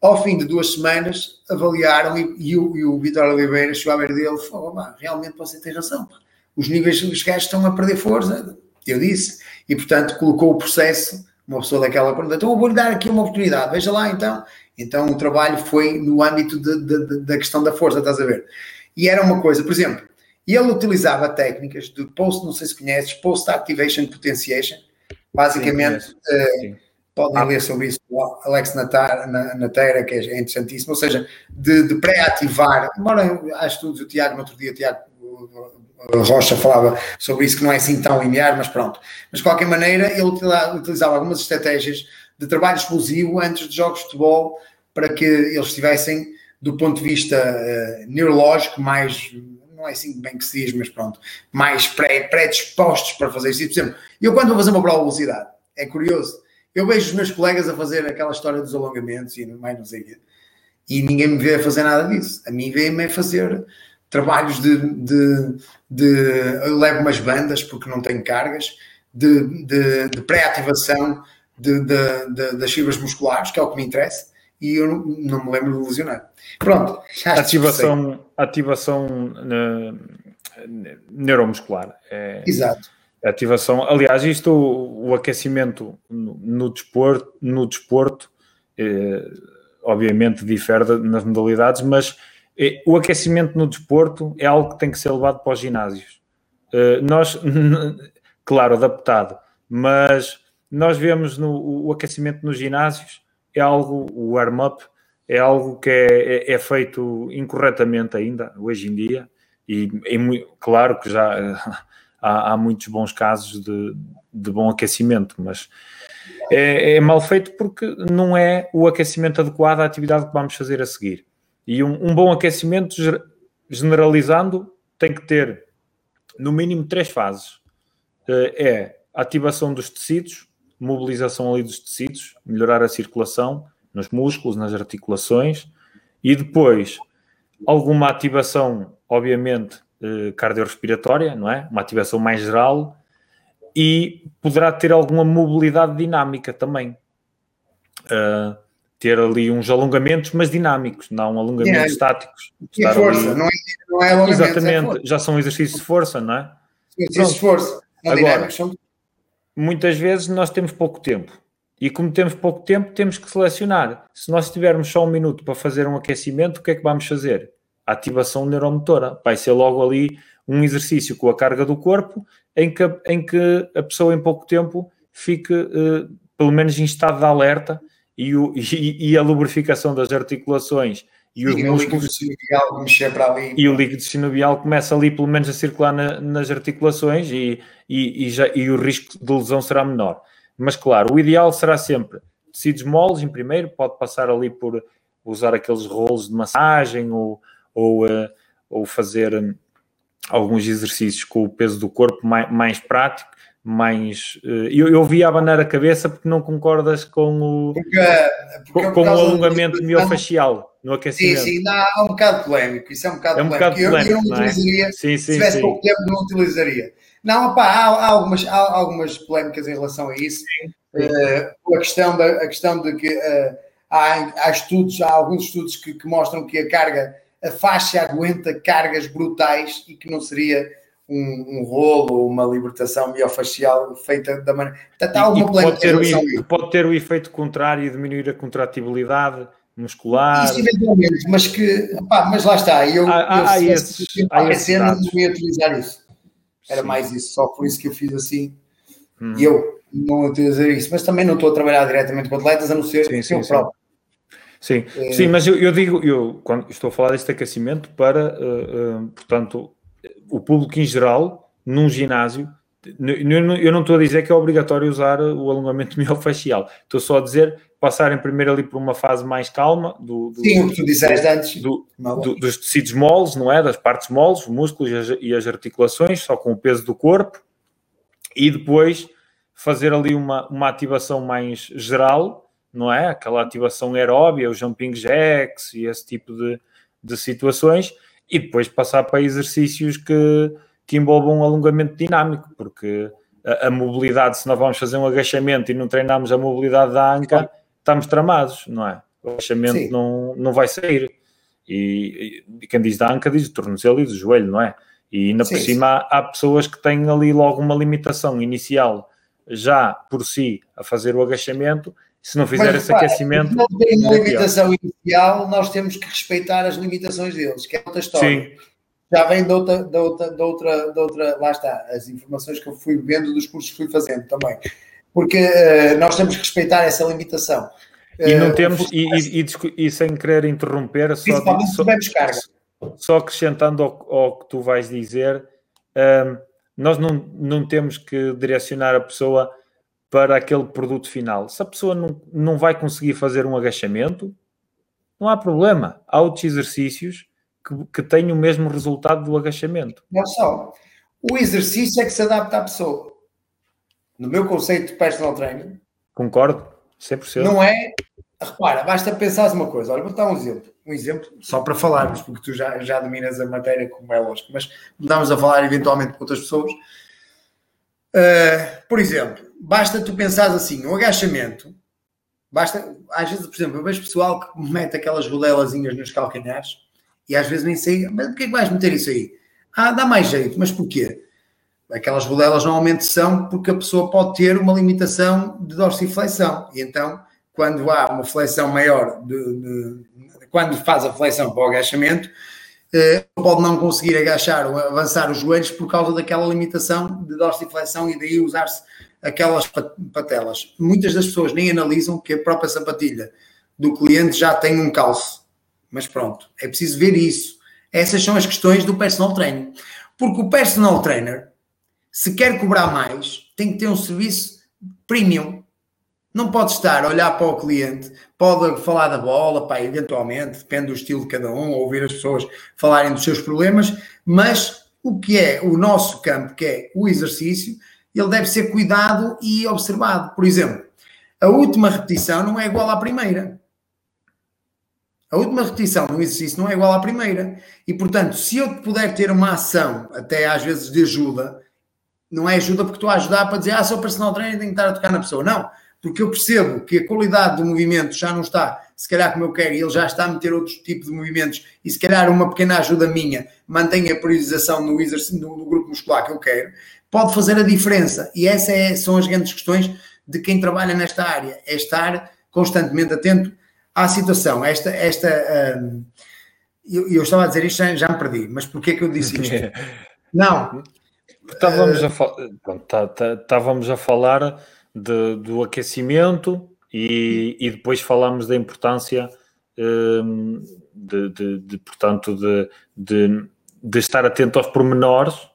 Ao fim de duas semanas, avaliaram e, e o, e o Vitor Oliveira chegou à beira dele e falou: realmente você tem razão. Pá. Os níveis dos gajos estão a perder força. Eu disse. E, portanto, colocou o processo, uma pessoa daquela pergunta, então eu vou-lhe dar aqui uma oportunidade, veja lá então. Então o trabalho foi no âmbito de, de, da questão da força, estás a ver? E era uma coisa, por exemplo, ele utilizava técnicas de post, não sei se conheces, post activation potentiation, basicamente. Sim, uh, podem ah. ler sobre isso, Alex Natera, que é interessantíssimo, ou seja, de, de pré-ativar, embora há estudos, o Tiago, no outro dia, o Tiago Rocha falava sobre isso, que não é assim tão linear, mas pronto. Mas de qualquer maneira, ele utilizava algumas estratégias de trabalho explosivo antes de jogos de futebol para que eles estivessem, do ponto de vista uh, neurológico, mais não é assim bem que se diz, mas pronto, mais predispostos para fazer isso. Por exemplo, eu quando vou fazer uma prova de velocidade, é curioso, eu vejo os meus colegas a fazer aquela história dos alongamentos e mais não sei o quê, e ninguém me vê a fazer nada disso. A mim vê-me a fazer trabalhos de, de, de, eu levo umas bandas porque não tenho cargas, de, de, de pré-ativação das fibras musculares, que é o que me interessa, e eu não, não me lembro de lesionar. Pronto. Ativação, ativação uh, neuromuscular. É, Exato. Ativação. Aliás, isto, o, aquecimento no, no, desporto, no desporto eh, obviamente difere nas modalidades, mas eh, o aquecimento no desporto é algo que tem que ser levado para os ginásios. Eh, nós, claro, adaptado, mas nós vemos no, o aquecimento nos ginásios é algo, o warm-up é algo que é, é, é, feito incorretamente ainda, hoje em dia, e é muito, claro que já há, há, muitos bons casos de, de bom aquecimento, mas é, é, mal feito porque não é o aquecimento adequado à atividade que vamos fazer a seguir. E um, um bom aquecimento, generalizando, tem que ter no mínimo três fases. Eh, é a ativação dos tecidos, mobilização ali dos tecidos, melhorar a circulação nos músculos, nas articulações e depois alguma ativação, obviamente, eh, cardiorrespiratória, não é? Uma ativação mais geral e poderá ter alguma mobilidade dinâmica também. Uh, ter ali uns alongamentos, mas dinâmicos, não alongamentos é, estáticos. E força, ali... não, é, não é alongamentos. É Exatamente, é já são exercícios de força, não é? Exercícios de força. Agora, são muitas vezes nós temos pouco tempo. E como temos pouco tempo, temos que selecionar. Se nós tivermos só um minuto para fazer um aquecimento, o que é que vamos fazer? ativação neuromotora. Vai ser logo ali um exercício com a carga do corpo, em que, em que a pessoa em pouco tempo fique, uh, pelo menos, em estado de alerta e, o, e, e a lubrificação das articulações e os músculos e o líquido sinovial começa ali pelo menos a circular na, nas articulações e, e, e, já, e o risco de lesão será menor. Mas claro, o ideal será sempre tecidos moles em primeiro, pode passar ali por usar aqueles rolos de massagem ou, ou, uh, ou fazer um, alguns exercícios com o peso do corpo mais, mais prático mais. Uh, eu, eu vi a abanar a cabeça porque não concordas com o, porque, porque com, com o alongamento miofacial no aquecimento. Sim, sim, não, é um bocado polémico. Isso é um bocado é um polémico. Bocado polémico. Eu, eu, não é? utilizaria. É? Sim, sim, se tivesse sim. pouco tempo, não utilizaria. Não, opa, há, há, algumas, há algumas polémicas em relação a isso. Sim, uh, a, questão da, a questão de que uh, há, há estudos, há alguns estudos que, que mostram que a carga, a faixa aguenta cargas brutais e que não seria um, um rolo ou uma libertação miofacial feita da maneira. Está alguma pode ter, o, pode ter o efeito contrário e diminuir a contratibilidade muscular. Isso eventualmente, mas que pá, mas lá está. Eu, há, eu, eu se não ia utilizar isso. Era Sim. mais isso, só por isso que eu fiz assim. Hum. E eu, não dizer isso, mas também não estou a trabalhar diretamente com atletas, a não ser sim, sim, eu próprio. Sim, é... sim, mas eu, eu, digo, eu quando estou a falar deste aquecimento para, uh, uh, portanto, o público em geral, num ginásio, eu não estou a dizer que é obrigatório usar o alongamento miofascial, estou só a dizer passarem primeiro ali por uma fase mais calma do, do Sim, o que tu disseste antes. do, do, dos tecidos moles, não é? Das partes moles, os músculos e as, e as, articulações, só com o peso do corpo, e depois fazer ali uma, uma ativação mais geral, não é? Aquela ativação aeróbia, os jumping jacks e esse tipo de, de situações, e depois passar para exercícios que que envolvam um alongamento dinâmico, porque a, a, mobilidade, se nós vamos fazer um agachamento e não treinamos a mobilidade da anca, estamos tramados, não é? O agachamento não, não vai sair. E, e, quem diz da anca diz do tornozelo e do joelho, não é? E ainda sim, por cima há, há pessoas que têm ali logo uma limitação inicial já por si a fazer o agachamento se não fizer Mas, esse aquecimento. Se não tem uma limitação inicial, nós temos que respeitar as limitações deles, que é outra história. Sim já vem de outra, de outra, de outra, de outra, lá está, as informações que eu fui vendo dos cursos que fui fazendo também. Porque uh, nós temos que respeitar essa limitação. E não uh, temos, e, e, e, e, sem querer interromper, só, só, só acrescentando ao, ao, que tu vais dizer, um, ehm, nós não, não temos que direcionar a pessoa para aquele produto final. Se a pessoa não, não vai conseguir fazer um agachamento, não há problema. Há outros exercícios que, que tenha o mesmo resultado do agachamento. Não só. O exercício é que se adapta à pessoa. No meu conceito de personal training. Concordo, 100%. Não é. Repara, basta pensar uma coisa. Olha, vou dar um exemplo. Um exemplo, só para falarmos, porque tu já, já dominas a matéria, como é lógico, mas estamos a falar eventualmente com outras pessoas. Uh, por exemplo, basta tu pensares assim: um agachamento. Basta, às vezes, por exemplo, eu vejo pessoal que mete aquelas rodelazinhas nos calcanhares e às vezes nem sei, mas porquê que vais meter isso aí? Ah, dá mais jeito, mas porquê? Aquelas rodelas normalmente são porque a pessoa pode ter uma limitação de dorsiflexão. E então, quando há uma flexão maior, de, de, quando faz a flexão para o agachamento, eh, pode não conseguir agachar ou avançar os joelhos por causa daquela limitação de dorsiflexão e daí usar-se aquelas patelas. Muitas das pessoas nem analisam que a própria sapatilha do cliente já tem um calço mas pronto, é preciso ver isso. Essas são as questões do personal training. Porque o personal trainer, se quer cobrar mais, tem que ter um serviço premium. Não pode estar a olhar para o cliente, pode falar da bola, pá, eventualmente, depende do estilo de cada um, ouvir as pessoas falarem dos seus problemas, mas o que é o nosso campo, que é o exercício, ele deve ser cuidado e observado. Por exemplo, a última repetição não é igual à primeira. A última repetição no exercício não é igual à primeira. E, portanto, se eu puder ter uma ação, até às vezes de ajuda, não é ajuda porque estou a ajudar para dizer, ah, sou personal trainer, tenho que estar a tocar na pessoa. Não, porque eu percebo que a qualidade do movimento já não está, se calhar como eu quero, e ele já está a meter outros tipos de movimentos, e se calhar uma pequena ajuda minha mantém a priorização no, exercício, no, no grupo muscular que eu quero, pode fazer a diferença. E essas é, são as grandes questões de quem trabalha nesta área, é estar constantemente atento à situação. Esta, esta um, eu, eu, estava a dizer isto, já, já me perdi, mas porquê que eu disse isto? Não. Estávamos, uh, a, tá, tá, estávamos a falar de, do aquecimento e, e depois falámos da importância um, de, de, de, portanto, de, de, estar atento aos pormenores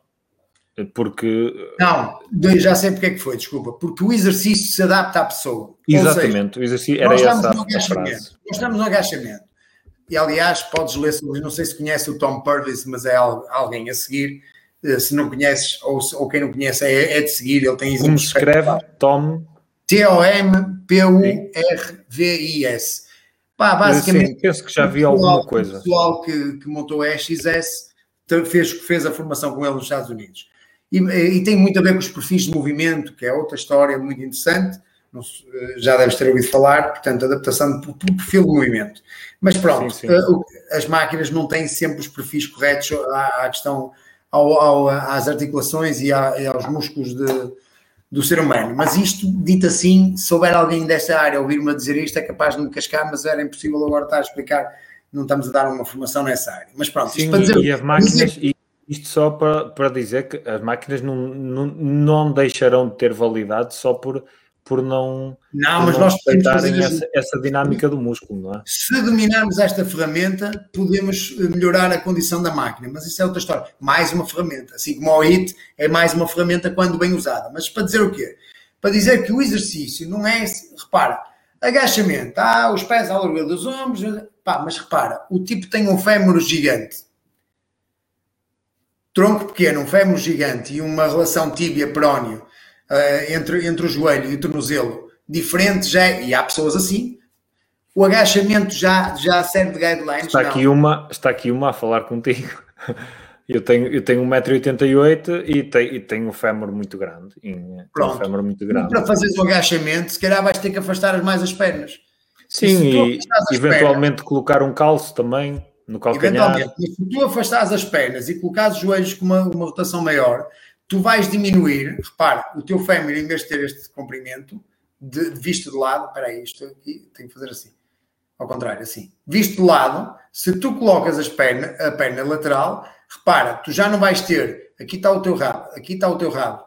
porque. Não, já sei porque é que foi, desculpa. Porque o exercício se adapta à pessoa. Exatamente, seja, o exercício era essa a frase. Nós estamos no agachamento. E aliás, podes ler sobre, não sei se conhece o Tom Purvis, mas é alguém a seguir. Eh, se não conheces, ou, ou quem não conhece, é, é de seguir. Ele tem Como se escreve Tom? T-O-M-P-U-R-V-I-S. Pá, basicamente. Sim, penso que já vi alguma coisa. O pessoal que, que montou a XS fez, fez a formação com ele nos Estados Unidos. E, e, tem muito a ver com os perfis de movimento, que é outra história muito interessante. Já deves ter ouvido falar, portanto, adaptação do perfil de movimento. Mas pronto, sim, sim. Eh, as máquinas não têm sempre os perfis corretos à, à questão, ao, ao, às articulações e, à, e aos músculos de, do ser humano. Mas isto, dito assim, se houver alguém desta área ouvir-me a dizer isto, é capaz de me cascar, mas era impossível agora estar a explicar. Não estamos a dar uma formação nessa área. Mas pronto, Sim, isto para dizer. E as máquinas, e, Isto só para, para dizer que as máquinas não, não, não deixarão de ter validade só por, por não, não, por mas não nós respeitarem essa, essa, dinâmica do músculo, não é? Se dominarmos esta ferramenta, podemos melhorar a condição da máquina, mas isso é outra história. Mais uma ferramenta, assim como o HIT é mais uma ferramenta quando bem usada. Mas para dizer o quê? Para dizer que o exercício não é, repara, agachamento, ah, os pés à largura dos ombros, pá, mas repara, o tipo tem um fémur gigante tronco pequeno, um fémur gigante e uma relação tíbia-perónio uh, entre, entre o joelho e o tornozelo diferente, já, e há pessoas assim, o agachamento já, já serve de guidelines. Está aqui, uma, está aqui uma a falar contigo. Eu tenho, eu tenho 1,88m e, tenho, e tenho um fémur muito grande. Pronto. Um fémur muito grande. E para fazeres o agachamento, se calhar vais ter que afastar mais as pernas. Sim, e eventualmente pernas, colocar um calço também no calcanhar. se tu afastares as pernas e colocares os joelhos com uma, uma rotação maior, tu vais diminuir, repara, o teu fémur, em vez de ter este comprimento, de, de visto de lado, espera aí, isto aqui, tenho que fazer assim, ao contrário, assim, visto de lado, se tu colocas as perna, a perna lateral, repara, tu já não vais ter, aqui está o teu rabo, aqui está o teu rabo,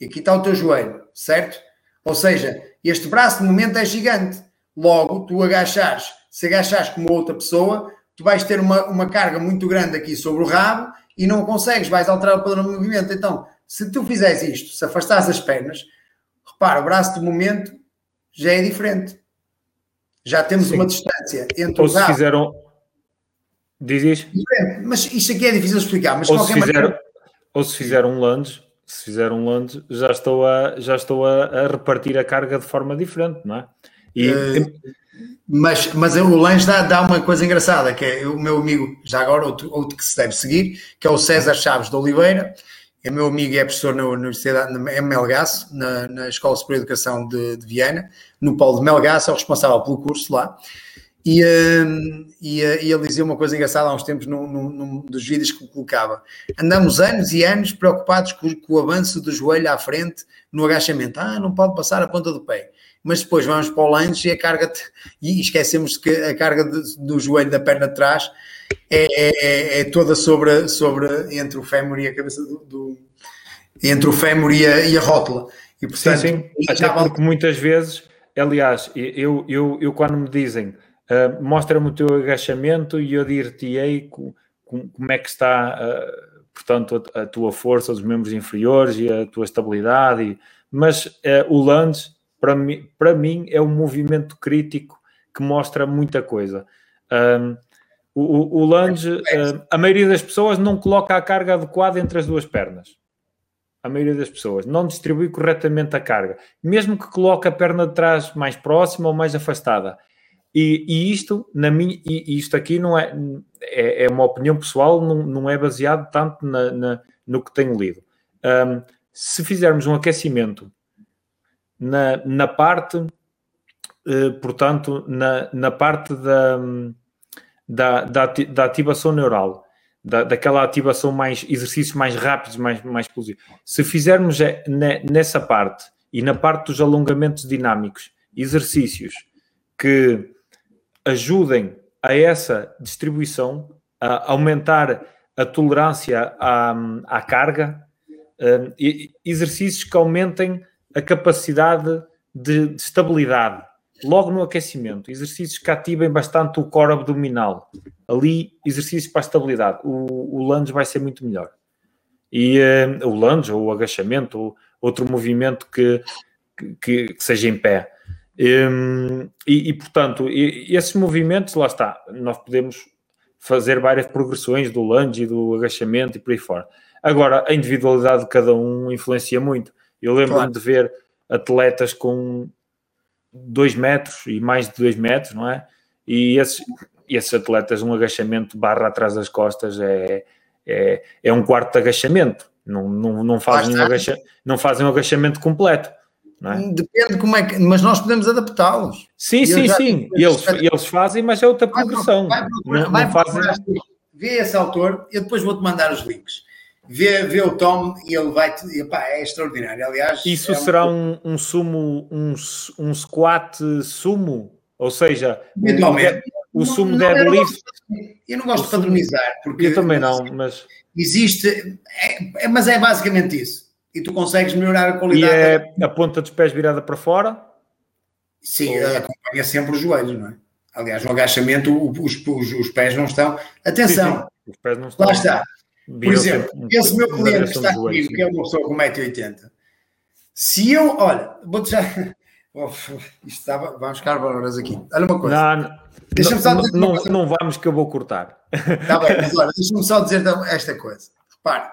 e aqui está o teu joelho, certo? Ou seja, este braço de momento é gigante, logo, tu agachares, se agachares como outra pessoa, tu vais ter uma, uma carga muito grande aqui sobre o rabo e não consegues, vais alterar o padrão de movimento. Então, se tu fizeres isto, se afastares as pernas, repara, o braço de momento já é diferente. Já temos Sim. uma distância entre Ou o rabo... fizeram... Diz isto? Mas isto aqui é difícil de explicar, mas ou qualquer se fizer, maneira... Ou se fizer um lunge, se fizer um lunge, já estou, a, já estou a, a repartir a carga de forma diferente, não é? E... Uh mas, mas o Lange dá, dá, uma coisa engraçada, que é o meu amigo, já agora, outro, outro que se deve seguir, que é o César Chaves de Oliveira, é meu amigo e é professor na Universidade em Melgaço, na, na Escola Superior de Educação de, de, Viena, no polo de Melgaço, é o responsável pelo curso lá. E, uh, e, uh, e, ele dizia uma coisa engraçada há uns tempos num, num, num, dos vídeos que colocava. Andamos anos e anos preocupados com, com, o avanço do joelho à frente no agachamento. Ah, não pode passar a ponta do pé mas depois vamos para o lanche e a carga e esquecemos que a carga de, do joelho da perna de trás é, é, é, é, toda sobre, sobre entre o fémur e a cabeça do, do entre o fémur e a, e a rótula. E, portanto, sim, sim. Até porque muitas vezes, aliás, eu, eu, eu quando me dizem uh, mostra-me o teu agachamento e eu dir-te-ei com, com, como é que está, uh, portanto, a, a, tua força dos membros inferiores e a tua estabilidade, e, mas uh, o lunge para mim, para mim é um movimento crítico que mostra muita coisa. Um, o, o, lunge, uh, a maioria das pessoas não coloca a carga adequada entre as duas pernas. A maioria das pessoas não distribui corretamente a carga, mesmo que coloque a perna de trás mais próxima ou mais afastada. E, e isto, na minha, e isto aqui não é, é, é, uma opinião pessoal, não, não é baseado tanto na, na no que tenho lido. Um, se fizermos um aquecimento na, na parte, eh, portanto, na, na parte da, da, da, da ativação neural, da, daquela ativação mais, exercícios mais rápidos, mais, mais explosivos. Se fizermos é, nessa parte e na parte dos alongamentos dinâmicos, exercícios que ajudem a essa distribuição, a aumentar a tolerância à, à carga, um, exercícios que aumentem a capacidade de, de estabilidade logo no aquecimento, exercícios que ativem bastante o core abdominal. Ali, exercícios para a estabilidade. O, o lunge vai ser muito melhor. E uh, o lunge, ou o agachamento, ou outro movimento que, que, que seja em pé. Um, e, e, portanto, e, esses movimentos, lá está, nós podemos fazer várias progressões do lunge e do agachamento e por aí fora. Agora, a individualidade de cada um influencia muito. Eu lembro-me claro. de ver atletas com 2 metros e mais de 2 metros, não é? E esses, esses atletas, um agachamento barra atrás das costas é, é, é um quarto de agachamento. Não, não, não, fazem um agacha, não fazem um agachamento completo. É? Depende como é que. Mas nós podemos adaptá-los. Sim, sim, sim. Eles, eles fazem, mas é outra progressão. Vai, vai, vai, não, fazem... Vê esse autor, eu depois vou-te mandar os links vê, vê o Tom e ele vai é extraordinário. Aliás, isso é será um, um, sumo, um, um squat sumo, ou seja, o, o sumo deadlift. Eu não gosto de padronizar, porque. Eu também não, mas. Existe. É, é, mas é basicamente isso. E tu consegues melhorar a qualidade. E é a ponta dos pés virada para fora? Sim, Ou... acompanha sempre os joelhos, não é? Aliás, no agachamento os, os, os pés não estão. Atenção! Sim, sim. Os pés não estão. Lá está. Por exemplo, esse meu cliente que está comigo, que é uma pessoa com 1,80m, se eu, olha, vou-te já. isto vamos ficar valores aqui. Olha uma coisa. Não, deixa-me só dizer não, não, não vamos que eu vou cortar. Está bem, mas olha, deixa-me só dizer esta coisa. Repara,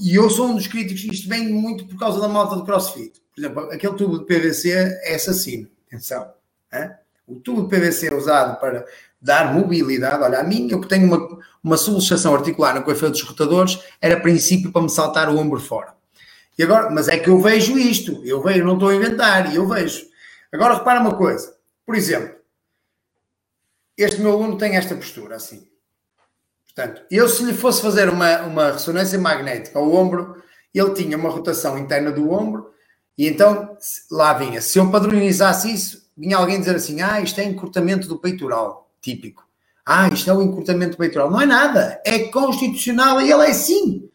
e eu sou um dos críticos, isto vem muito por causa da malta do CrossFit. Por exemplo, aquele tubo de PVC é assassino. Atenção. Hein? O tubo de PVC é usado para dar mobilidade. Olha, a mim, eu que tenho uma, uma subluxação articular no coifeiro dos rotadores, era princípio para me saltar o ombro fora. E agora, mas é que eu vejo isto, eu vejo, não estou a inventar, eu vejo. Agora repara uma coisa, por exemplo, este meu aluno tem esta postura assim. Portanto, eu se lhe fosse fazer uma, uma ressonância magnética ao ombro, ele tinha uma rotação interna do ombro, e então lá vinha. Se eu padronizasse isso, vinha alguém dizer assim: ah, isto é encurtamento do peitoral, típico. Ah, isto é o encurtamento peitoral. Não é nada, é constitucional e ele é assim.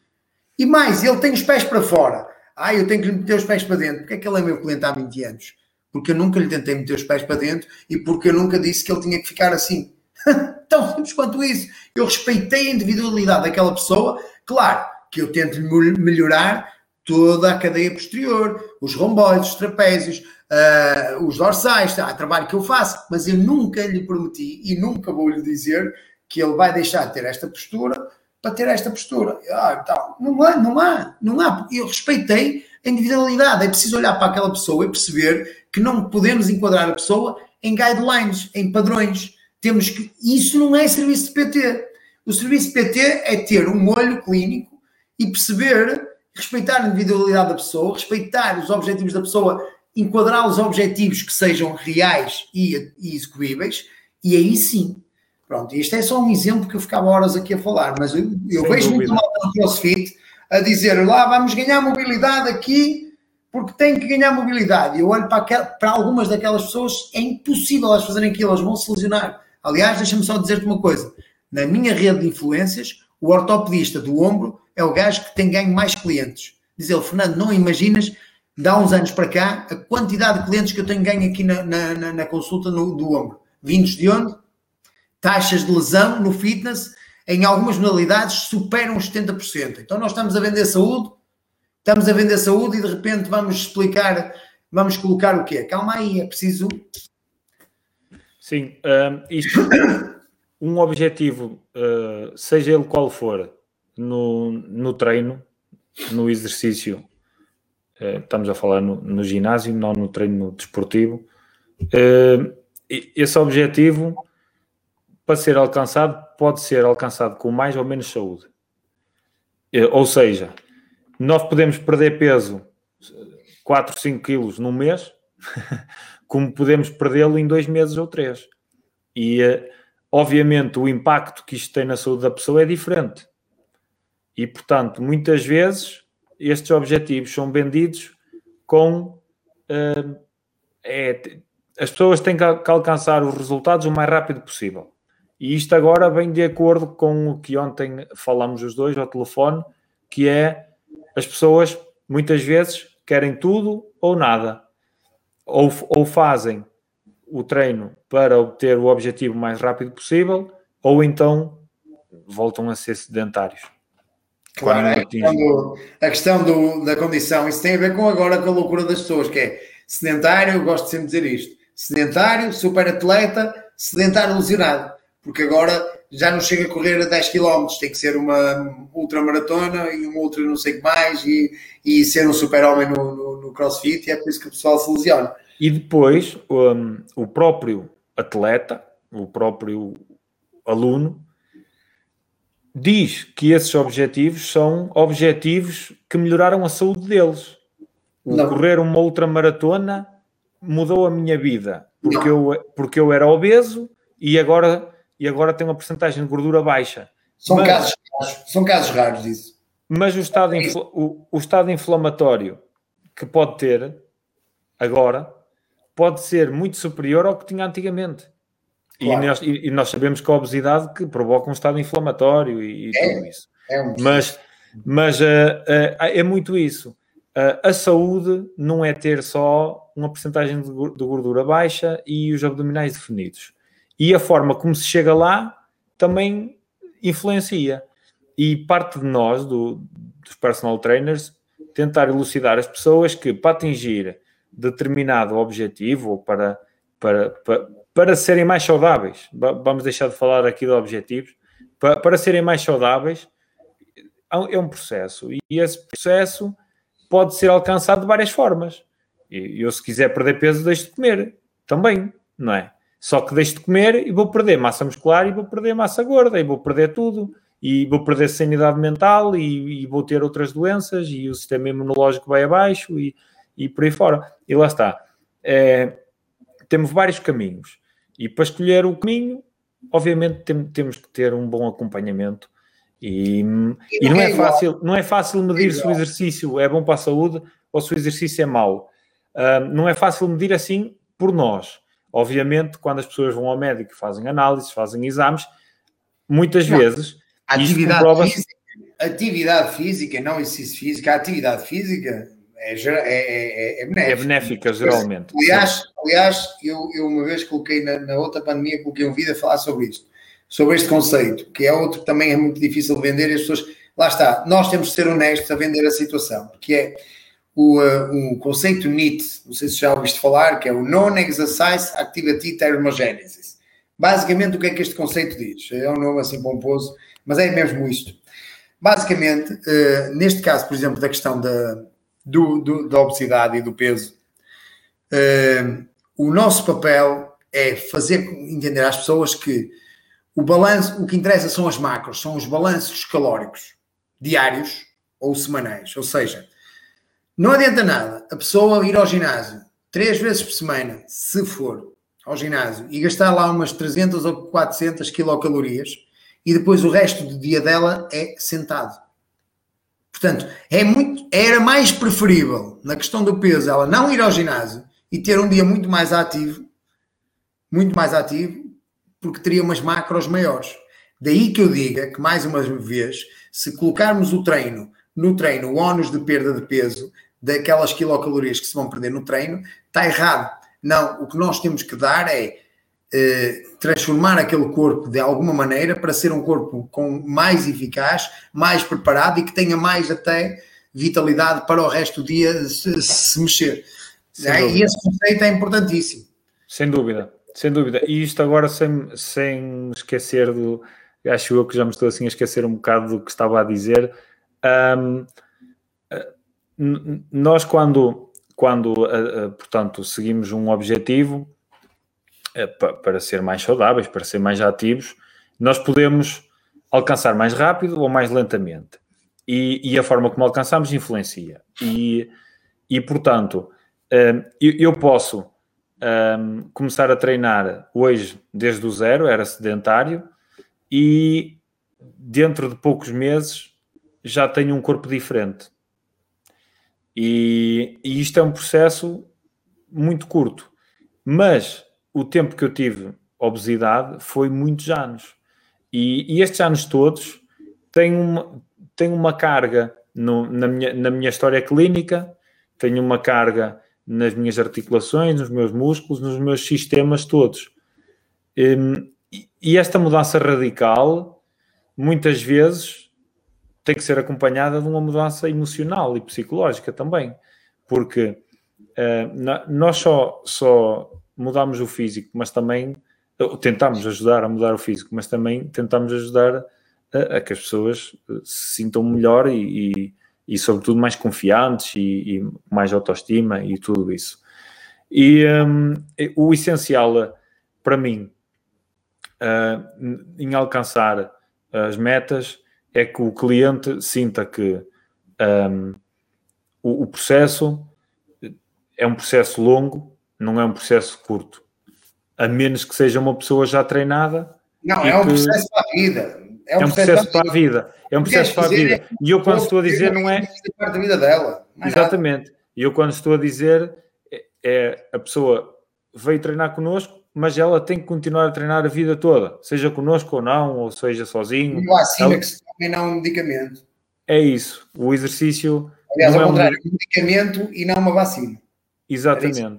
E mais, ele tem os pés para fora. Ah, eu tenho que lhe meter os pés para dentro. Porque é que ele é meu cliente há 20 anos? Porque eu nunca lhe tentei meter os pés para dentro e porque eu nunca disse que ele tinha que ficar assim. Tão simples quanto isso. Eu respeitei a individualidade daquela pessoa. Claro que eu tento melhorar toda a cadeia posterior, os romboides, os trapézios, uh, os dorsais, tá, trabalho que eu faço, mas eu nunca lhe prometi e nunca vou lhe dizer que ele vai deixar de ter esta postura para ter esta postura. Ah, então, não há, não há, não há. Eu respeitei a individualidade. É preciso olhar para aquela pessoa e perceber que não podemos enquadrar a pessoa em guidelines, em padrões. Temos que. Isso não é serviço de PT. O serviço de PT é ter um olho clínico e perceber, respeitar a individualidade da pessoa, respeitar os objetivos da pessoa, enquadrar os objetivos que sejam reais e, e execuíveis, e aí sim Pronto, isto é só um exemplo que eu ficava horas aqui a falar, mas eu, eu vejo muito mal no CrossFit a dizer lá vamos ganhar mobilidade aqui porque tem que ganhar mobilidade. E eu olho para, aquel, para algumas daquelas pessoas, é impossível elas fazerem aquilo, elas vão se lesionar. Aliás, deixa-me só dizer-te uma coisa: na minha rede de influências, o ortopedista do ombro é o gajo que tem ganho mais clientes. Diz ele, Fernando, não imaginas, dá uns anos para cá, a quantidade de clientes que eu tenho ganho aqui na, na, na consulta no, do ombro. Vindos de onde? taxas de lesão no fitness em algumas modalidades superam os 70%. Então nós estamos a vender saúde, estamos a vender saúde e de repente vamos explicar, vamos colocar o quê? Calma aí, é preciso. Sim, um, isto, um objetivo, uh, seja ele qual for, no, no treino, no exercício, estamos a falar no, no, ginásio, não no treino desportivo, uh, esse objetivo para ser alcançado, pode ser alcançado com mais ou menos saúde. Eh, ou seja, nós podemos perder peso 4, 5 quilos num mês, como podemos perdê-lo em dois meses ou três. E, eh, obviamente, o impacto que isto tem na saúde da pessoa é diferente. E, portanto, muitas vezes estes objetivos são vendidos com. Uh, é, as pessoas têm que alcançar os resultados o mais rápido possível. E isto agora vem de acordo com o que ontem falamos os dois ao telefone, que é as pessoas muitas vezes querem tudo ou nada. Ou, ou fazem o treino para obter o objetivo mais rápido possível, ou então voltam a ser sedentários. Claro, a questão, do, a questão do, da condição, isso tem a ver com agora com a loucura das pessoas, que é sedentário, gosto sempre de dizer isto, sedentário, super atleta, sedentário lesionado porque agora já não chega a correr a 10 km, tem que ser uma ultramaratona e um ultra não sei o que mais e, e ser um super-homem no, no, no, crossfit e é por isso que o pessoal se lesiona. E depois um, o próprio atleta, o próprio aluno, diz que esses objetivos são objetivos que melhoraram a saúde deles. Não. correr uma ultramaratona mudou a minha vida porque eu, porque eu era obeso e agora e agora tem uma porcentagem de gordura baixa. São, mas, casos, raros, são casos raros disso. Mas o estado, o, o estado inflamatório que pode ter agora pode ser muito superior ao que tinha antigamente. Claro. E, nós, e, nós, sabemos que a obesidade que provoca um estado inflamatório e, e é, tudo isso. É um mas mas uh, uh, é muito isso. Uh, a saúde não é ter só uma porcentagem de gordura baixa e os abdominais definidos. E a forma como se chega lá também influencia. E parte de nós, do, dos personal trainers, tentar elucidar as pessoas que para atingir determinado objetivo ou para, para, para, para serem mais saudáveis, vamos deixar de falar aqui de objetivos, para, para serem mais saudáveis, é um processo. E esse processo pode ser alcançado de várias formas. E eu, se quiser perder peso, deixo de comer também, não é? Só que deixo de comer e vou perder massa muscular e vou perder massa gorda e vou perder tudo e vou perder sanidade mental e, e vou ter outras doenças e o sistema imunológico vai abaixo e, e por aí fora. E lá está. É, temos vários caminhos e para escolher o caminho, obviamente tem, temos que ter um bom acompanhamento e, e, não, e não, é, é fácil, não é fácil medir é se o exercício é bom para a saúde ou se o exercício é mau. Uh, não é fácil medir assim por nós. Obviamente, quando as pessoas vão ao médico fazem análises, fazem exames, muitas não. vezes atividade física, atividade física, não exercício físico, a atividade física é, é, é, é, benéfica. É benéfica, geralmente. Aliás, aliás eu, eu uma vez coloquei na, na outra pandemia, coloquei um vídeo a falar sobre isto sobre este conceito, que é outro que também é muito difícil de vender, e as pessoas, lá está, nós temos de ser honestos a vender a situação, que é o, uh, o conceito NEAT, não sei se já ouviste falar, que é o Non-Exercise Activity Thermogenesis. Basicamente, o que é que este conceito diz? É um nome assim pomposo, mas é mesmo isto. Basicamente, uh, neste caso, por exemplo, da questão da, do, do, da obesidade e do peso, uh, o nosso papel é fazer entender às pessoas que o balanço, o que interessa são as macros, são os balanços calóricos diários ou semanais. Ou seja, não adianta nada a pessoa ir ao ginásio três vezes por semana, se for ao ginásio, e gastar lá umas 300 ou 400 quilocalorias e depois o resto do dia dela é sentado. Portanto, é muito, era mais preferível na questão do peso ela não ir ao ginásio e ter um dia muito mais ativo, muito mais ativo, porque teria umas macros maiores. Daí que eu diga que, mais uma vez, se colocarmos o treino no treino, o ónus de perda de peso, daquelas quilocalorias que se vão perder no treino, está errado. Não, o que nós temos que dar é transformar aquele corpo de alguma maneira para ser um corpo com mais eficaz, mais preparado e que tenha mais até vitalidade para o resto do dia se, se mexer. É? E esse conceito é importantíssimo. Sem dúvida. Sem dúvida. E isto agora sem, sem esquecer do. Acho eu que já me estou assim a esquecer um bocado do que estava a dizer. Um, nós, quando, quando uh, uh, portanto, seguimos um objetivo para ser mais saudáveis, para ser mais ativos, nós podemos alcançar mais rápido ou mais lentamente. E, e a forma como alcançamos influencia. E, e portanto, eu, eu posso um, começar a treinar hoje desde o zero, era sedentário, e dentro de poucos meses já tenho um corpo diferente. E, e isto é um processo muito curto, mas o tempo que eu tive obesidade foi muitos anos. E, e estes anos todos têm uma, têm uma carga no, na, minha, na minha história clínica, tenho uma carga nas minhas articulações, nos meus músculos, nos meus sistemas todos. Hum, e esta mudança radical, muitas vezes, tem que ser acompanhada de uma mudança emocional e psicológica também, porque uh, nós só, só mudamos o físico, mas também tentamos ajudar a mudar o físico, mas também tentamos ajudar a, a que as pessoas se sintam melhor e, e e sobretudo mais confiantes e, e mais autoestima e tudo isso. E um, o essencial para mim uh, em alcançar as metas é que o cliente sinta que um, o, o, processo é um processo longo, não é um processo curto. A menos que seja uma pessoa já treinada. Não, é um que... processo para a vida. É um, é um processo, para a vida. É um processo para a vida. E eu quando estou a dizer não é. Parte da vida dela. Exatamente. E eu quando estou a dizer é, é a pessoa veio treinar connosco, mas ela tem que continuar a treinar a vida toda, seja connosco ou não, ou seja sozinho. E acima ela... que se tome não um medicamento. É isso. O exercício. Aliás, ao é contrário, um medicamento e não uma vacina. Exatamente.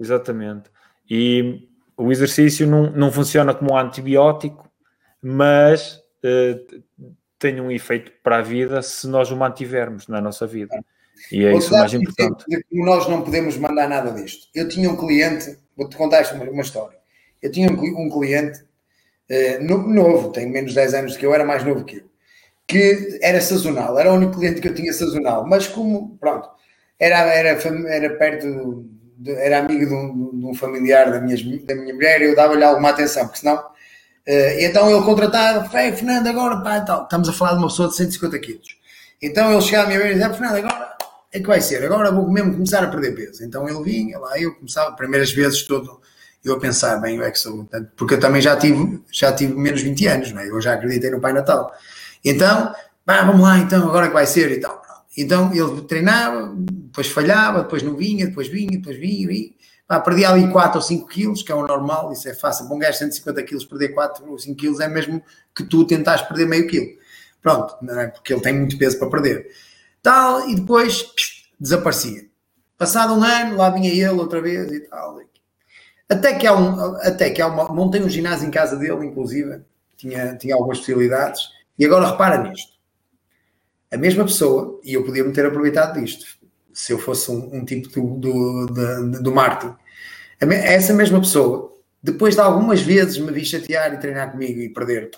Exatamente. E o exercício não, não funciona como um antibiótico, mas uh, tem um efeito para a vida se nós o mantivermos na nossa vida. E é isso mais importante. Como nós não podemos mandar nada disto. Eu tinha um cliente, vou-te contar uma, uma história. Eu tinha um, um cliente uh, novo, tem menos de 10 anos que eu, era mais novo que eu, que era sazonal, era o único cliente que eu tinha sazonal, mas como, pronto, era, era, era perto, era amigo de um, de um, familiar da minha, da minha mulher, eu dava-lhe alguma atenção, porque senão. Uh, então ele contratava, Fernando, agora pá, tal. estamos a falar de uma pessoa de 150 quilos. Então ele chegava a minha vez e dizia, Fernando, agora é que vai ser, agora vou mesmo começar a perder peso. Então ele vinha lá, eu começava, primeiras vezes todo, eu a pensar, bem, eu é que sou, porque eu também já tive, já tive menos 20 anos, não é? eu já acreditei no Pai Natal. Então, pá, vamos lá, então, agora que vai ser e tal. Então ele treinava, depois falhava, depois não vinha, depois vinha, depois vinha, vinha. Pá, perdia ali 4 ou 5 quilos, que é o normal, isso é fácil. Bom gajo 150 quilos, perder 4 ou 5 quilos é mesmo que tu tentares perder meio quilo. Pronto, não é? porque ele tem muito peso para perder. Tal, e depois psh, desaparecia. Passado um ano, lá vinha ele outra vez e tal. Até que há um, até que há uma, montei um ginásio em casa dele, inclusive, tinha, tinha algumas possibilidades e agora repara nisto. A mesma pessoa, e eu podia me ter aproveitado disto, se eu fosse um, um tipo do, do, do, do marketing, essa mesma pessoa, depois de algumas vezes me vi chatear e treinar comigo e perder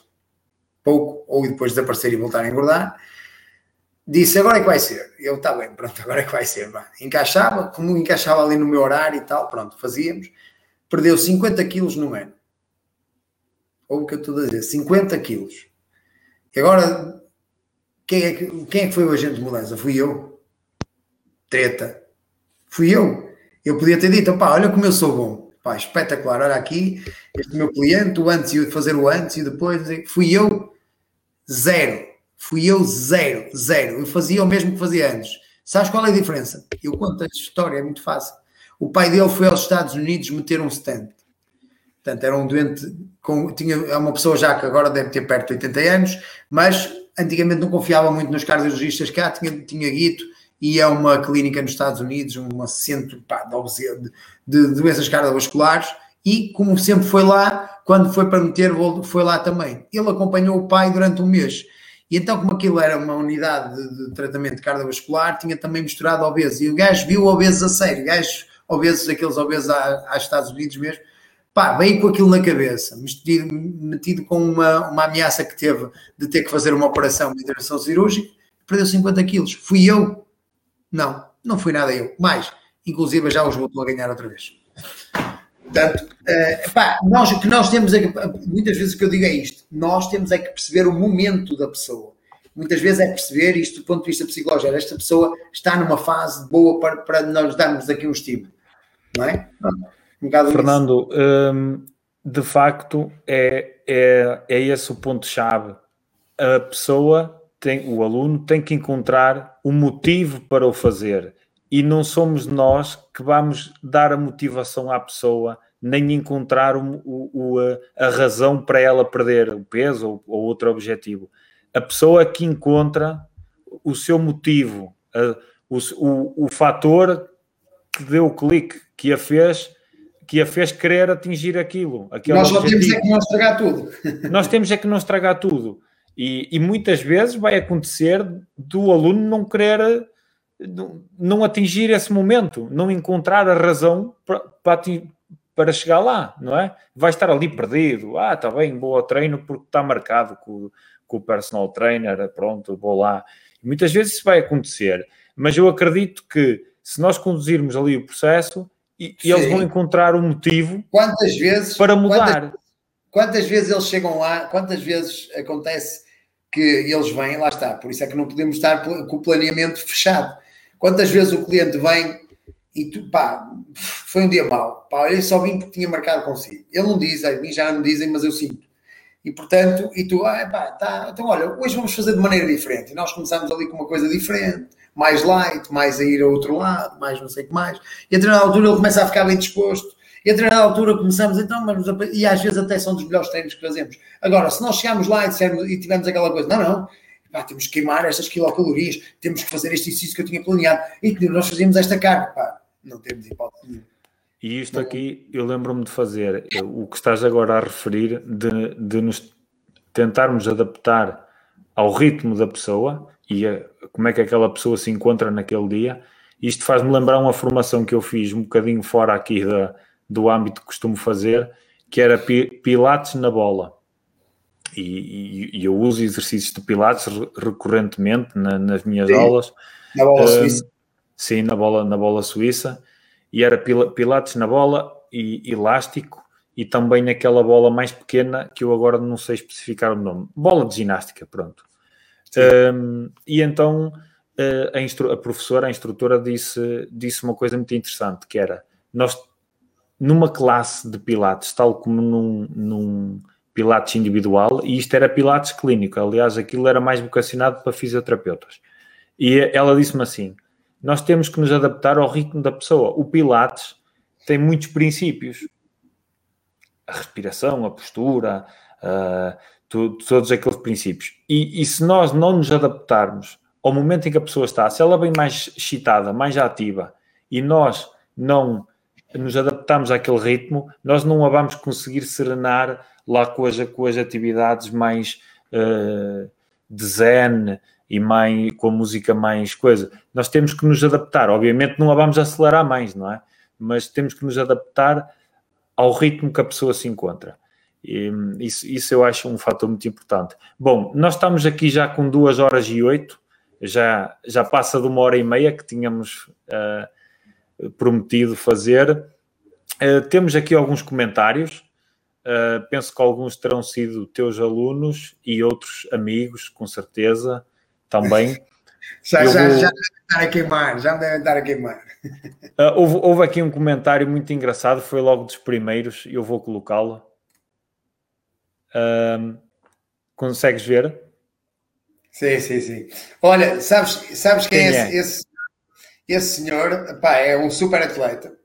pouco, ou depois desaparecer e voltar a engordar, disse agora é que vai ser. Eu, está bem, pronto, agora é que vai ser. Vai. Encaixava, como encaixava ali no meu horário e tal, pronto, fazíamos. Perdeu 50 quilos no ano. Ou o que eu estou a dizer, 50 quilos. E agora, quem é, que, quem é que foi o agente de mudança? Fui eu. Treta. Fui eu. Eu podia ter dito, pá, olha como eu sou bom. Pá, espetacular, olha aqui, este meu cliente, o antes e fazer o antes e depois. Fui eu, zero. Fui eu, zero, zero. Eu fazia o mesmo que fazia antes. Sabes qual é a diferença? Eu conto a história, é muito fácil. O pai dele foi aos Estados Unidos meter um stand. Portanto, era um doente, com, tinha, é uma pessoa já que agora deve ter perto de 80 anos, mas antigamente não confiava muito nos cardiologistas cá, tinha, tinha guito, e é uma clínica nos Estados Unidos, um centro pá, de, de, doenças cardiovasculares, e como sempre foi lá, quando foi para meter, foi lá também. Ele acompanhou o pai durante um mês. E então, como aquilo era uma unidade de, de tratamento cardiovascular, tinha também misturado obesos. E o gajo viu obesos a sério, gajos obesos, aqueles obesos aos Estados Unidos mesmo, pá, veio com aquilo na cabeça, metido, metido com uma, uma ameaça que teve de ter que fazer uma operação de intervenção cirúrgica, perdeu 50 quilos. Fui eu? Não, não fui nada eu. Mais, inclusive já os voltou a ganhar outra vez. Portanto, uh, pá, nós, que nós temos é muitas vezes o que eu digo é isto, nós temos é que perceber o momento da pessoa. Muitas vezes é perceber isto do ponto de vista psicológico. Esta pessoa está numa fase boa para, para nós darmos aqui um estímulo. Não é? Um Fernando, hum, de facto, é, é, é esse o ponto-chave. A pessoa tem, o aluno tem que encontrar um motivo para o fazer e não somos nós que vamos dar a motivação à pessoa nem encontrar o, o, a, razão para ela perder o peso ou, ou, outro objetivo. A pessoa que encontra o seu motivo, a, o, o, o fator que deu o clique, que a fez que a fez querer atingir aquilo. Nós só temos é que não estragar tudo. Nós temos é que não estragar tudo. E, e muitas vezes vai acontecer do aluno não querer, não atingir esse momento, não encontrar a razão para, para, para chegar lá, não é? Vai estar ali perdido. Ah, está bem, boa treino porque está marcado com, com o personal trainer, pronto, vou lá. Muitas vezes isso vai acontecer. Mas eu acredito que se nós conduzirmos ali o processo, e, e eles vão encontrar um motivo quantas vezes, para mudar. Quantas, quantas, vezes eles chegam lá, quantas vezes acontece que eles vêm, lá está, por isso é que não podemos estar com o planeamento fechado. Quantas vezes o cliente vem e tu, pá, foi um dia mau, pá, eu só vim porque tinha marcado consigo. Ele não diz, a mim já não dizem, mas eu sinto. E portanto, e tu, ah, pá, tá, então olha, hoje vamos fazer de maneira diferente. E nós começamos ali com uma coisa diferente mais light, mais a ir a outro lado, mais não sei o que mais. E a determinada altura ele começa a ficar bem disposto E a determinada altura começamos, então, mas, e às vezes até são dos melhores treinos que fazemos. Agora, se nós chegarmos lá e, dissermos, e tivemos aquela coisa, não, não, pá, temos que queimar estas quilocalorias, temos que fazer este exercício que eu tinha planeado, e nós fazíamos esta carga, pá, não temos hipótese E isto aqui, eu lembro-me de fazer o que estás agora a referir, de, de nos tentarmos adaptar ao ritmo da pessoa e a, como é que aquela pessoa se encontra naquele dia. Isto faz-me lembrar uma formação que eu fiz um bocadinho fora aqui da, do âmbito que costumo fazer, que era Pilates na bola. E, e, e eu uso exercícios de Pilates recorrentemente na, nas minhas sim, aulas. Na bola uh, suíça. Sim, na bola, na bola suíça. E era Pilates na bola e elástico e também naquela bola mais pequena que eu agora não sei especificar o nome. Bola de ginástica, pronto. Um, e então a, a, professora, a instrutora, disse, disse uma coisa muito interessante, que era, nós, numa classe de pilates, tal como num, num pilates individual, e isto era pilates clínico, aliás, aquilo era mais vocacionado para fisioterapeutas. E ela disse-me assim, nós temos que nos adaptar ao ritmo da pessoa. O pilates tem muitos princípios. A respiração, a postura, uh, todos aqueles princípios. E, e, se nós não nos adaptarmos ao momento em que a pessoa está, se ela vem mais excitada, mais ativa, e nós não nos adaptamos àquele ritmo, nós não a vamos conseguir serenar lá com as, com as atividades mais uh, de zen e mais, com a música mais coisa. Nós temos que nos adaptar. Obviamente não a vamos acelerar mais, não é? Mas temos que nos adaptar ao ritmo que a pessoa se encontra. E, isso, isso eu acho um fator muito importante. Bom, nós estamos aqui já com duas horas e oito, já, já passa de uma hora e meia que tínhamos uh, prometido fazer. Uh, temos aqui alguns comentários. Uh, penso que alguns terão sido teus alunos e outros amigos, com certeza, também. já, já, vou... já me devem estar a queimar, já me devem estar a queimar. houve, houve aqui um comentário muito engraçado, foi logo dos primeiros, eu vou colocá-lo. Um, consegues ver? Sim, sim, sim. Olha, sabes, sabes quem, quem é, esse, é? esse, esse senhor? Pá, é um super atleta.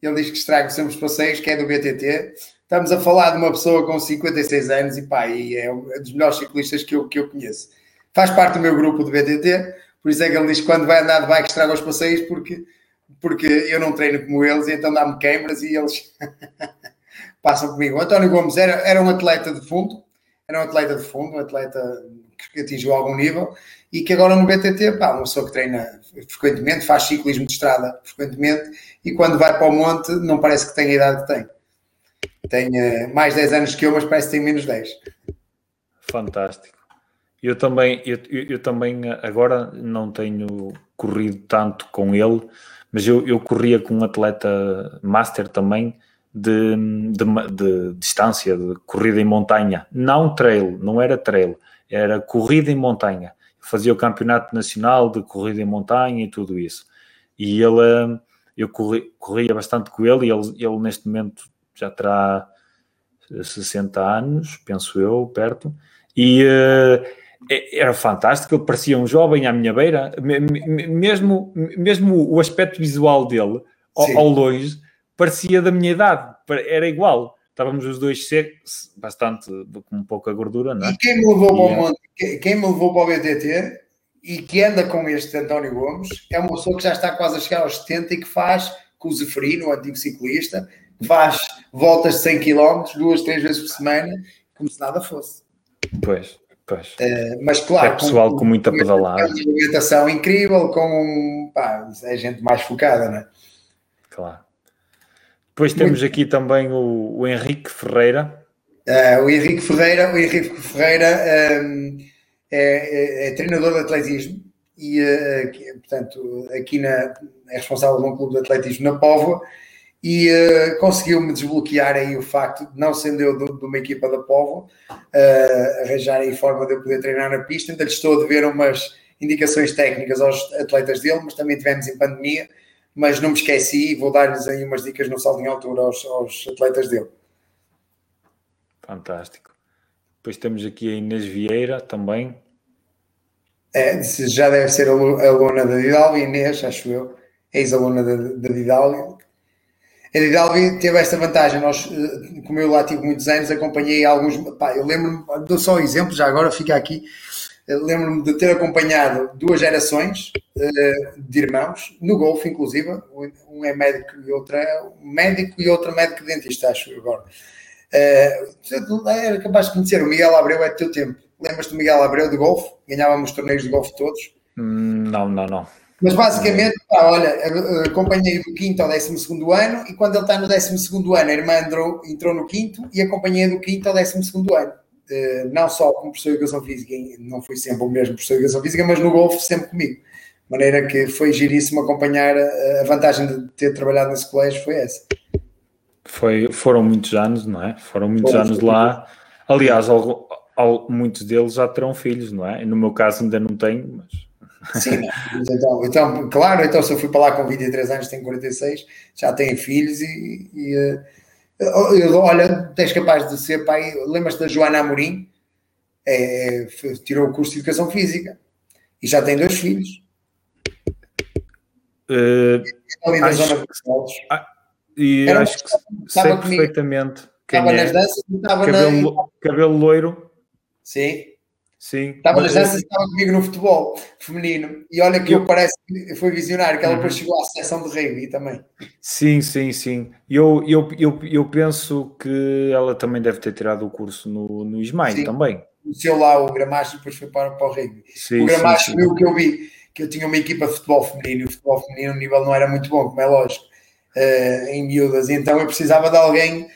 Ele diz que estraga sempre os passeios, que é do BTT. Estamos a falar de uma pessoa com 56 anos e pá, e é um dos melhores ciclistas que eu, que eu conheço. Faz parte do meu grupo do BTT, por isso é que ele diz que quando vai andar de bike estraga os passeios, porque, porque eu não treino como eles, e então dá-me queimbras e eles passam comigo. O António Gomes era, era um atleta de fundo, era um atleta de fundo, um atleta que atingiu algum nível e que agora no BTT, pá, uma pessoa que treina frequentemente, faz ciclismo de estrada frequentemente e quando vai para o monte não parece que tem a idade que tem. Tem uh, mais 10 anos que eu, mas parece que tem menos 10. Fantástico. Eu também, eu, eu, também agora não tenho corrido tanto com ele, mas eu, eu corria com um atleta master também, de, de, de, distância, de corrida em montanha. Não trail, não era trail, era corrida em montanha. Fazia o campeonato nacional de corrida em montanha e tudo isso. E ele, eu corri, corria bastante com ele e ele, ele neste momento já terá 60 anos, penso eu, perto. E uh, era fantástico, ele parecia um jovem à minha beira, mesmo, mesmo o aspecto visual dele, ao, ao longe, parecia da minha idade, era igual. Estávamos os dois secos, bastante com pouca gordura, não é? E quem me levou, para, o monte, quem me levou para o BTT e que anda com este António Gomes é uma pessoa que já está quase a chegar aos 70 e que faz com o Zeferino, o antigo ciclista, faz voltas de 100 km duas, três vezes por semana, como se nada fosse. Pois, pois. Uh, mas claro, é pessoal com, com muita pedalada. Uma alimentação incrível, com pá, é gente mais focada, não é? Claro. Depois temos aqui também o, o Henrique Ferreira. Uh, o Henrique Ferreira, o Henrique Ferreira um, é, é, é, treinador de atletismo e, uh, portanto, aqui na, é responsável de um clube de atletismo na Póvoa e uh, conseguiu-me desbloquear aí o facto de não sendo eu de, de uma equipa da Póvoa, uh, arranjar aí forma de eu poder treinar na pista. Ainda lhe estou a dever umas indicações técnicas aos atletas dele, mas também tivemos em pandemia mas não me esqueci e vou dar-lhes aí umas dicas no salto em altura aos, aos atletas dele. Fantástico. Depois temos aqui a Inês Vieira também. É, já deve ser aluna da Didalgo, Inês, acho eu, ex-aluna da, da Didalgo. A Didalvi teve esta vantagem. Nós, eh, como eu lá tive muitos anos, acompanhei alguns. Pá, eu lembro-me, dou só um exemplo, já agora fica aqui. Lembro-me de ter acompanhado duas gerações uh, de irmãos, no golfe, inclusive. Um é médico e outro é médico e outro médico dentista, acho agora. Uh, era capaz de conhecer o Miguel Abreu, é do teu tempo. Lembras-te do Miguel Abreu de golfe? Ganhávamos torneios de golfe todos. Hum, não, não, não. Mas basicamente, pá, olha, acompanhei do quinto ao décimo segundo ano e quando ele está no décimo segundo ano, a irmã entrou, entrou no quinto e acompanhei do quinto ao décimo segundo ano. Uh, não só como professor de educação física, não fui sempre o mesmo professor de educação física, mas no golfe sempre comigo. De maneira que foi giríssimo acompanhar. A vantagem de ter trabalhado nesse colégio foi essa. Foi, foram muitos anos, não é? Foram muitos Bom, anos lá. Aliás, ao, ao, muitos deles já terão filhos, não é? No meu caso ainda não tenho, mas Sim, então, então, claro, então se eu fui para lá com 23 anos, tenho 46, já tenho filhos e, e olha, tens capaz de ser pai. Lembras-te da Joana Amorim? É, tirou o curso de Educação Física e já tem dois filhos. Uh, ali acho, zona de ah, e Era acho que sei perfeitamente. Estava é. nas danças, estava cabelo, na... cabelo loiro. Sim. Sim. Estava nas danças, estava comigo no futebol feminino. E olha que eu, eu parece que foi visionário, que ela depois uhum. chegou à seleção de rugby também. Sim, sim, sim. Eu, eu, eu, eu penso que ela também deve ter tirado o curso no, no Ismael sim. também. Conheceu lá o Gramacho e depois foi para, para o rugby. Sim, o Gramacho viu o que eu vi, que eu tinha uma equipa de futebol feminino e o futebol feminino o nível não era muito bom, como é lógico, uh, em miúdas. E então eu precisava de alguém,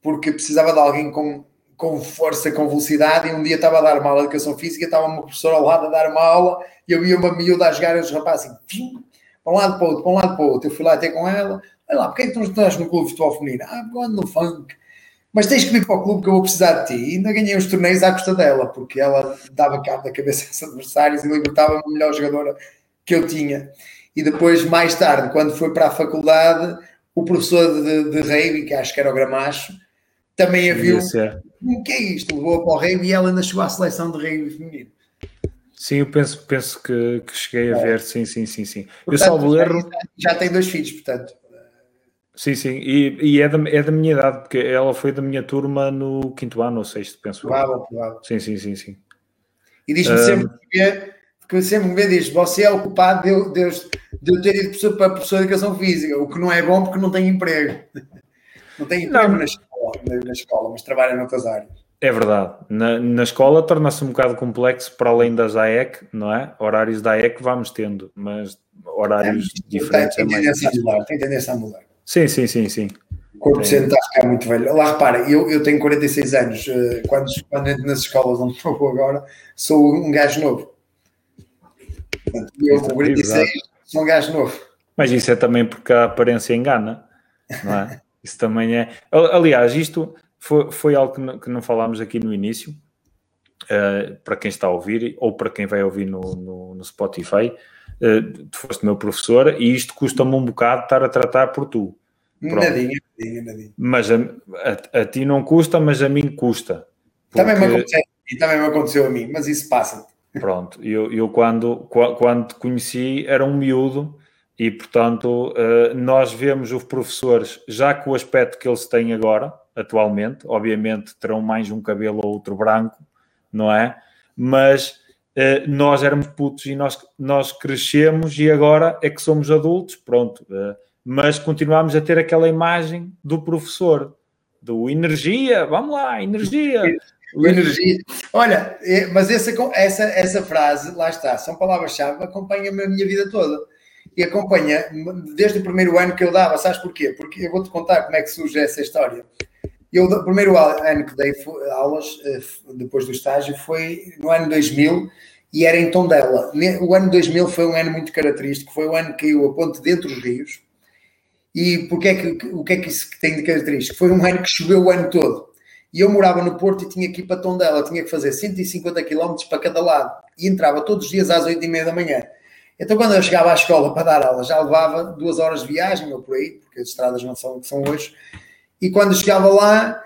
porque precisava de alguém com com força, com velocidade, e um dia estava a dar uma aula de educação física, estava uma professora ao lado a dar uma aula, e eu via uma miúda a jogar, e os rapazes assim, para um lado para o outro, para um lado para o outro. Eu fui lá até com ela, olha lá, porque é que tu não estás no clube de futebol feminino? Ah, porque ando no funk. Mas tens que vir para o clube que eu vou precisar de ti. E ainda ganhei os torneios à custa dela, porque ela dava cabo da cabeça aos adversários e libertava-me a melhor jogadora que eu tinha. E depois, mais tarde, quando foi para a faculdade, o professor de, de rugby, que acho que era o Gramacho, também a viu. O que é isto? Levou para o rugby e ela ainda chegou à seleção de rugby feminino. Sim, eu penso, penso que, que cheguei a é. ver, sim, sim, sim, sim. Portanto, eu salvo erro. Já, já tem dois filhos, portanto. Sim, sim, e, e, é, da, é da minha idade, porque ela foi da minha turma no quinto ano ou sexto, penso. Provável, provável. Sim, sim, sim, sim. E diz-me um, sempre que, que sempre me diz, você é o culpado de eu, de, eu, ter ido para a professor de educação física, o que não é bom porque não tem emprego. Não tem emprego não. Na escola, na escola, mas trabalha noutras áreas. É verdade. Na, na escola torna-se um bocado complexo para além das AEC, não é? Horários da AEC vamos tendo, mas horários é, diferentes. Tem, tem, é tendência a mudar, tem tendência a mudar. Sim, sim, sim, sim. O corpo é. está a ficar muito velho. Lá repara, eu, eu tenho 46 anos, eh, quando, quando entro nas escolas onde estou agora, sou um gajo novo. Portanto, eu com 46 sou um gajo novo. Mas isso é também porque a aparência engana, não é? Isso também é. Aliás, isto foi, foi algo que não, que não falámos aqui no início, uh, para quem está a ouvir ou para quem vai ouvir no, no, no Spotify. Uh, tu foste meu professor e isto custa-me um bocado estar a tratar por tu. Nadinha, nadinha, nadinha. Mas a, a, a, ti não custa, mas a mim custa. Porque... Também, me aconteceu, também me aconteceu a mim, mas isso passa. Pronto, eu, eu quando, quando te conheci era um miúdo e, portanto, uh, nós vemos os professores já com o aspecto que eles têm agora, atualmente, obviamente terão mais um cabelo ou outro branco, não é? Mas uh, nós éramos putos e nós, nós crescemos e agora é que somos adultos, pronto. Uh, mas continuamos a ter aquela imagem do professor, do energia, vamos lá, energia. Energia. Olha, mas essa, essa, essa frase, lá está, são palavras-chave, acompanha-me a minha vida toda e acompanha desde o primeiro ano que eu dava. Sabes porquê? Porque eu vou-te contar como é que surge essa história. Eu, o primeiro ano que dei aulas, eh, depois do estágio, foi no ano 2000 e era em Tondela. O ano 2000 foi um ano muito característico, foi o ano que caiu a ponte dentro dos rios. E porque é que, o que é que isso tem de característico? Foi um ano que choveu o ano todo. E eu morava no Porto e tinha que ir para Tondela, tinha que fazer 150 km para cada lado. E entrava todos os dias às 8 e meia da manhã. Então, quando eu chegava à escola para dar aula, já levava duas horas de viagem ou por aí, porque as estradas não são o que são hoje. E quando chegava lá,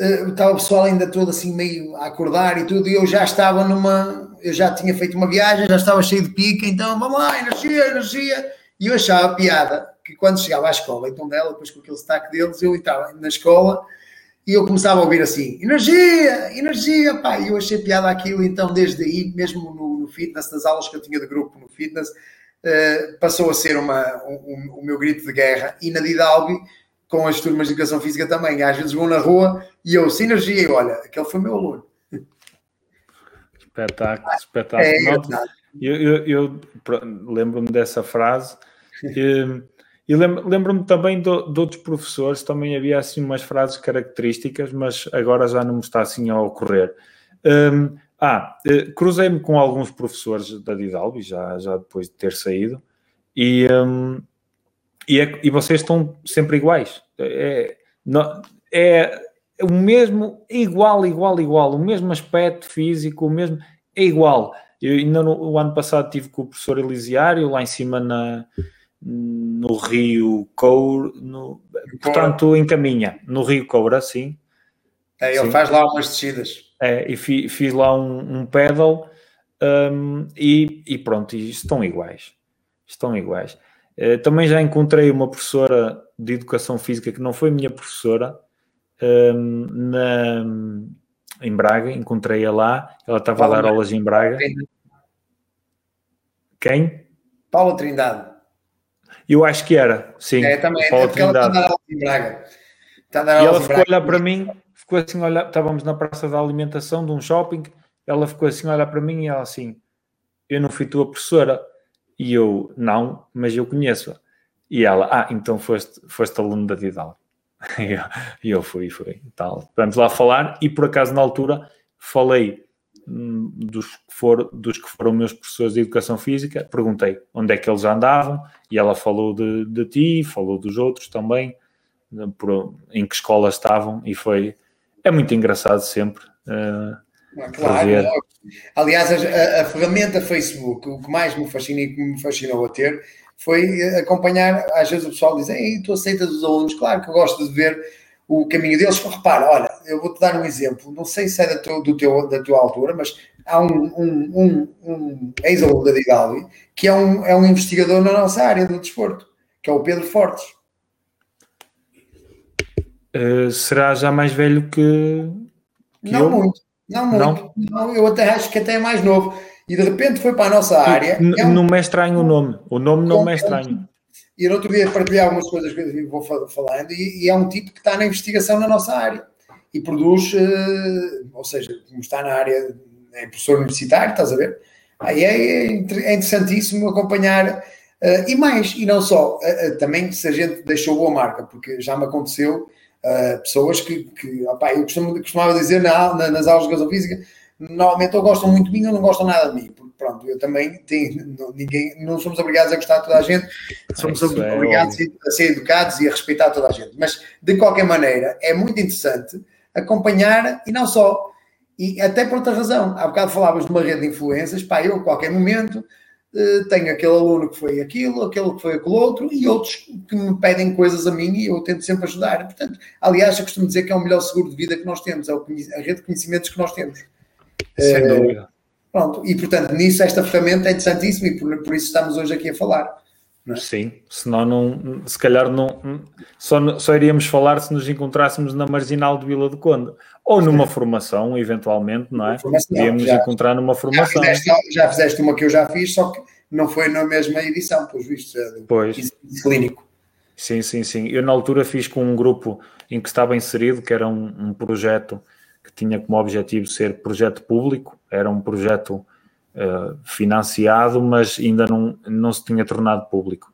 uh, estava o pessoal ainda todo assim meio a acordar e tudo, e eu já estava numa. Eu já tinha feito uma viagem, já estava cheio de pica, então vamos lá, energia, energia. E eu achava piada que quando chegava à escola, então dela, depois com aquele destaque deles, eu estava na escola e eu começava a ouvir assim, energia, energia, pá, e eu achei piada aquilo, então desde aí, mesmo no fitness, nas aulas que eu tinha de grupo no fitness, uh, passou a ser uma, um, um, o meu grito de guerra, e na Didalbi, com as turmas de educação física também, às vezes vão na rua e eu, sinergia, e olha, aquele foi meu aluno. Espetáculo, espetáculo. É, eu, eu, eu lembro-me dessa frase. E, e lembro-me também de, de, outros professores, também havia assim umas frases características, mas agora já não me está assim a ocorrer. Um, ah, eh, cruzei-me com alguns professores da Didalbi, já, já depois de ter saído, e, um, e, é, e, vocês estão sempre iguais. É, não, é o mesmo, igual, igual, igual, o mesmo aspecto físico, o mesmo, é igual. Eu ainda no, o ano passado tive com o professor Elisiário, lá em cima na no Rio Coura, no, portanto, encaminha no Rio Coura, sim. É, ele sim. faz lá umas descidas. É, e fi, fiz lá um, um pedal um, e, e, pronto, e estão iguais. Estão iguais. Uh, também já encontrei uma professora de educação física que não foi minha professora um, na, em Braga, encontrei-a lá, ela estava a dar aulas em Braga. Quem? Paula Trindade. Eu acho que era, sim. É, também, é porque ela está a dar em Braga. E ela ficou a olhar para mim, ficou assim, olhar, estávamos na praça da alimentação de um shopping, ela ficou assim a olhar para mim e ela assim, eu não fui tua professora. E eu, não, mas eu conheço-a. E ela, ah, então foste, foste aluno da Didal. E eu, fui, fui, tal. Vamos lá falar e por acaso na altura falei dos que, for, dos que foram meus professores de educação física, perguntei onde é que eles andavam e ela falou de, de ti, falou dos outros também, por, em que escola estavam e foi. É muito engraçado sempre. Uh, claro, ver. aliás, a, a, ferramenta Facebook, o que mais me fascina e que me fascinou a ter foi acompanhar. Às vezes o pessoal diz: Ei, tu aceitas os alunos? Claro que eu gosto de ver o caminho deles. Repara, olha, eu vou-te dar um exemplo, não sei se é da, do teu, da tua altura, mas há um, um, um, um ex-aluno da Digali que é um, é um investigador na nossa área do desporto, que é o Pedro Fortes. Uh, será já mais velho que, que não eu? muito, não muito. Não? não? eu até acho que até é mais novo. E de repente foi para a nossa área. É um... Não me é estranho o nome. O nome não me é estranho. E no outro dia partilhar algumas coisas que vou falando, e, e, é um tipo que está na investigação na nossa área e produz, uh, ou seja, como está na área, é professor universitário, estás a ver? Aí é, é, é interessantíssimo acompanhar, uh, e mais, e não só, uh, também se a gente deixou boa marca, porque já me aconteceu pessoas que, que opa, eu costumo, costumava dizer na, na, nas aulas de educação física, normalmente ou gostam muito de mim ou não gostam nada de mim, porque pronto, eu também tenho, não, ninguém, não somos obrigados a gostar de toda a gente, somos é obrigados a ser educados e a respeitar toda a gente, mas de qualquer maneira é muito interessante acompanhar e não só, e até por outra razão, há bocado falavas de uma rede de influências, pá, eu a qualquer momento tenho aquele aluno que foi aquilo, aquele que foi aquele outro e outros que me pedem coisas a mim e eu tento sempre ajudar. Portanto, aliás, eu costumo dizer que é o melhor seguro de vida que nós temos, é a rede de conhecimentos que nós temos. Sem dúvida. Pronto, e portanto, nisso esta ferramenta é interessantíssima e por, por isso estamos hoje aqui a falar. É? Sim, senão não, se calhar não, só, só iríamos falar se nos encontrássemos na marginal de Vila do Conde ou numa formação, eventualmente, não é? Podíamos encontrar numa formação. Já fizeste, já fizeste, uma que eu já fiz, só que não foi na mesma edição, pelos vistos, é pois. clínico. Sim, sim, sim. Eu na altura fiz com um grupo em que estava inserido, que era um, um projeto que tinha como objetivo ser projeto público, era um projeto uh, financiado, mas ainda não, não se tinha tornado público.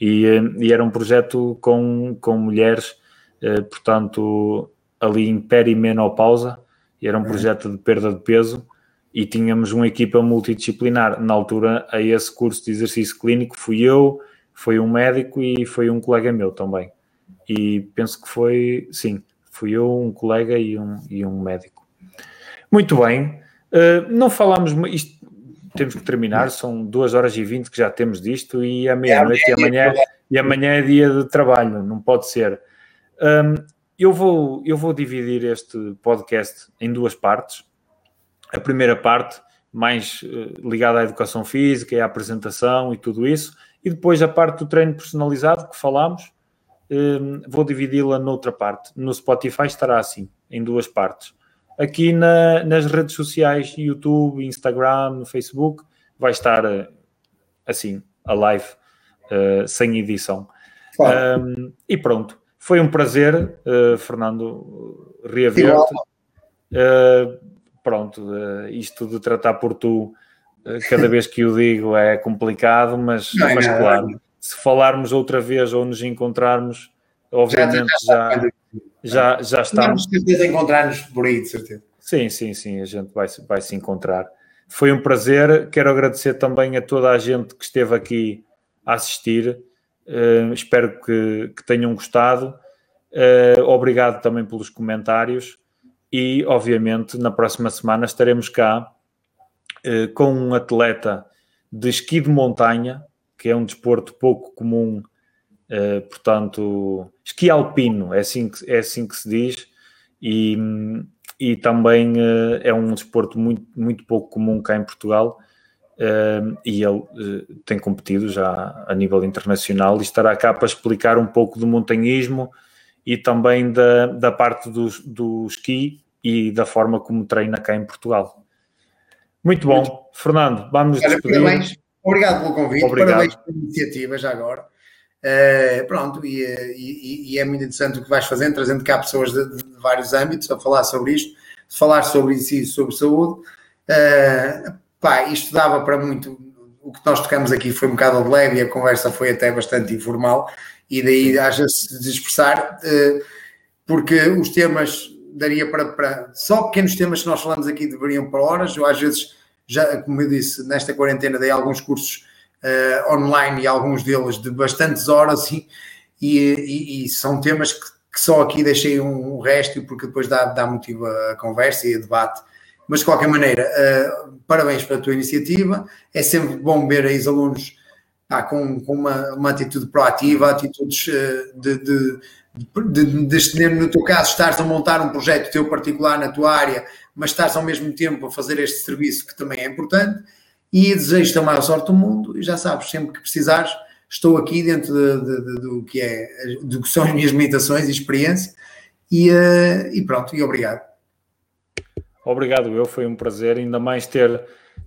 E, uh, e era um projeto com, com mulheres, uh, portanto, ali em perimenopausa, e era um uhum. projeto de perda de peso, e tínhamos uma equipa multidisciplinar. Na altura, a esse curso de exercício clínico fui eu, foi um médico e foi um colega meu também. E penso que foi, sim, fui eu, um colega e um, e um médico. Muito bem, uh, não falámos, isto, temos que terminar, são duas horas e vinte que já temos disto e é meia-noite e amanhã, e amanhã é dia de trabalho, não pode ser. Um, eu, vou, eu vou dividir este podcast em duas partes. A primeira parte, mais uh, ligada à educação física e à apresentação e tudo isso, E depois a parte do treino personalizado que falámos, um, vou dividi-la noutra parte. No Spotify estará assim, em duas partes. Aqui na, nas redes sociais, YouTube, Instagram, Facebook, vai estar uh, assim, a live, uh, sem edição. Claro. Um, e pronto, foi um prazer, uh, Fernando, reaver-te. pronto, isto de tratar por tu, cada vez que o digo é complicado, mas, não, mas não, claro. Não se falarmos outra vez ou nos encontrarmos, obviamente já, já, já, já está. Vamos certeza encontrar-nos por aí, de certeza. Sim, sim, sim, a gente vai, vai se encontrar. Foi um prazer. Quero agradecer também a toda a gente que esteve aqui a assistir. Uh, espero que, que, tenham gostado. Uh, obrigado também pelos comentários. E, obviamente, na próxima semana estaremos cá uh, com um atleta de esqui de montanha, que é um desporto pouco comum, uh, portanto, esqui alpino, é assim que, é assim que se diz, e, e também uh, é um desporto muito, muito pouco comum cá em Portugal, uh, e ele tem competido já a nível internacional e estará cá para explicar um pouco do montanhismo e também da, da parte do, do esqui e da forma como treina cá em Portugal. Muito bom. Muito. Fernando, vamos despedir. Obrigado pelo convite, Obrigado. parabéns pela iniciativa já agora. Uh, pronto, e, e, e, é muito interessante o que vais fazendo, trazendo cá pessoas de, de, vários âmbitos a falar sobre isto, falar sobre isso e sobre saúde. Uh, pá, isto dava para muito. O que nós tocamos aqui foi um bocado de leve e a conversa foi até bastante informal, e daí haja-se de expressar, uh, porque os temas daria para, para. Só pequenos temas que nós falamos aqui deveriam para horas, eu às vezes já, como eu disse, nesta quarentena dei alguns cursos uh, online e alguns deles de bastantes horas e, e, e são temas que, que, só aqui deixei um, resto porque depois dá, dá motivo a conversa e a debate. Mas de qualquer maneira, uh, parabéns pela tua iniciativa. É sempre bom ver aí os alunos ah, com, com uma, uma, atitude proativa, atitudes uh, de, de, de, de, no teu caso, estares a montar um projeto teu particular na tua área, mas estás ao mesmo tempo a fazer este serviço que também é importante. E desejo-te a maior sorte do mundo. E já sabes, sempre que precisares, estou aqui dentro de, de, de, do, que é, do que são as minhas limitações e experiência. E, uh, e pronto, e obrigado. Obrigado, eu. Foi um prazer, ainda mais ter,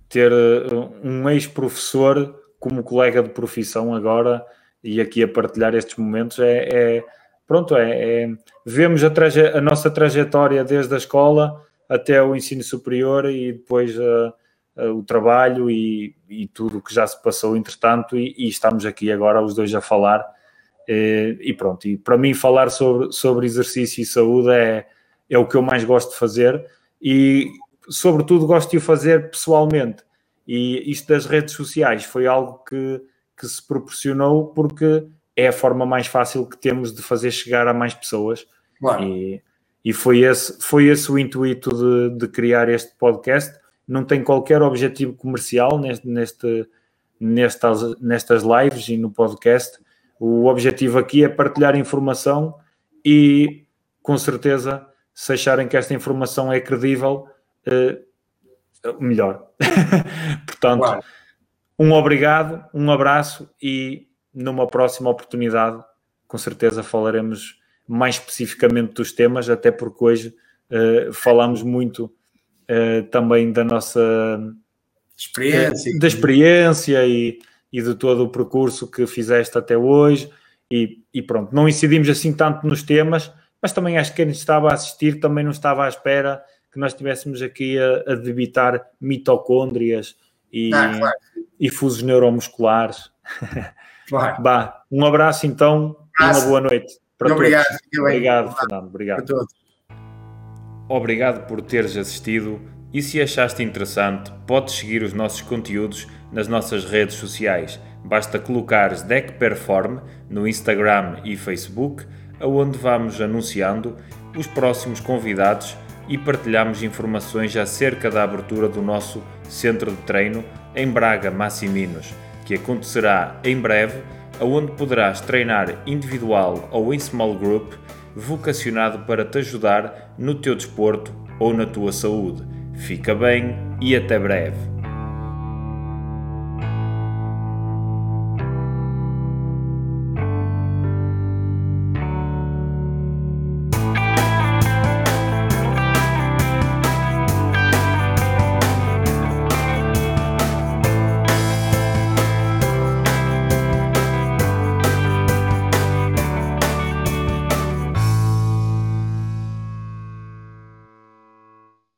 ter eh, um ex-professor como colega de profissão agora e aqui a partilhar estes momentos é, é pronto, é, é vemos a, traje, a nossa trajetória desde a escola até o ensino superior e depois uh, uh, o trabalho e, e, tudo o que já se passou entretanto e, e, estamos aqui agora os dois a falar e, e pronto, e para mim falar sobre, sobre exercício e saúde é, é o que eu mais gosto de fazer e sobretudo gosto de o fazer pessoalmente e isto das redes sociais foi algo que, que se proporcionou porque é a forma mais fácil que temos de fazer chegar a mais pessoas claro. e e foi esse, foi esse o intuito de, de criar este podcast. Não tem qualquer objetivo comercial neste, neste, nestas, nestas lives e no podcast. O objetivo aqui é partilhar informação e, com certeza, se acharem que esta informação é credível, eh, melhor. Portanto, um obrigado, um abraço e numa próxima oportunidade, com certeza falaremos mais especificamente dos temas, até porque hoje uh, falamos muito uh, também da nossa experiência, da experiência e, e de todo o percurso que fizeste até hoje. E, e, pronto, não incidimos assim tanto nos temas, mas também acho que quem estava a assistir também não estava à espera que nós estivéssemos aqui a, a debitar mitocôndrias e, ah, claro. e fusos neuromusculares. Claro. bah, um abraço então e uma boa noite. Para obrigado, obrigado, Fernando. Obrigado. Obrigado por teres assistido e se achaste interessante, podes seguir os nossos conteúdos nas nossas redes sociais. Basta colocares Deck Perform no Instagram e Facebook, aonde vamos anunciando os próximos convidados e partilhamos informações acerca da abertura do nosso centro de treino em Braga Massiminos, que acontecerá em breve onde poderás treinar individual ou em small group, vocacionado para te ajudar no teu desporto ou na tua saúde. Fica bem e até breve.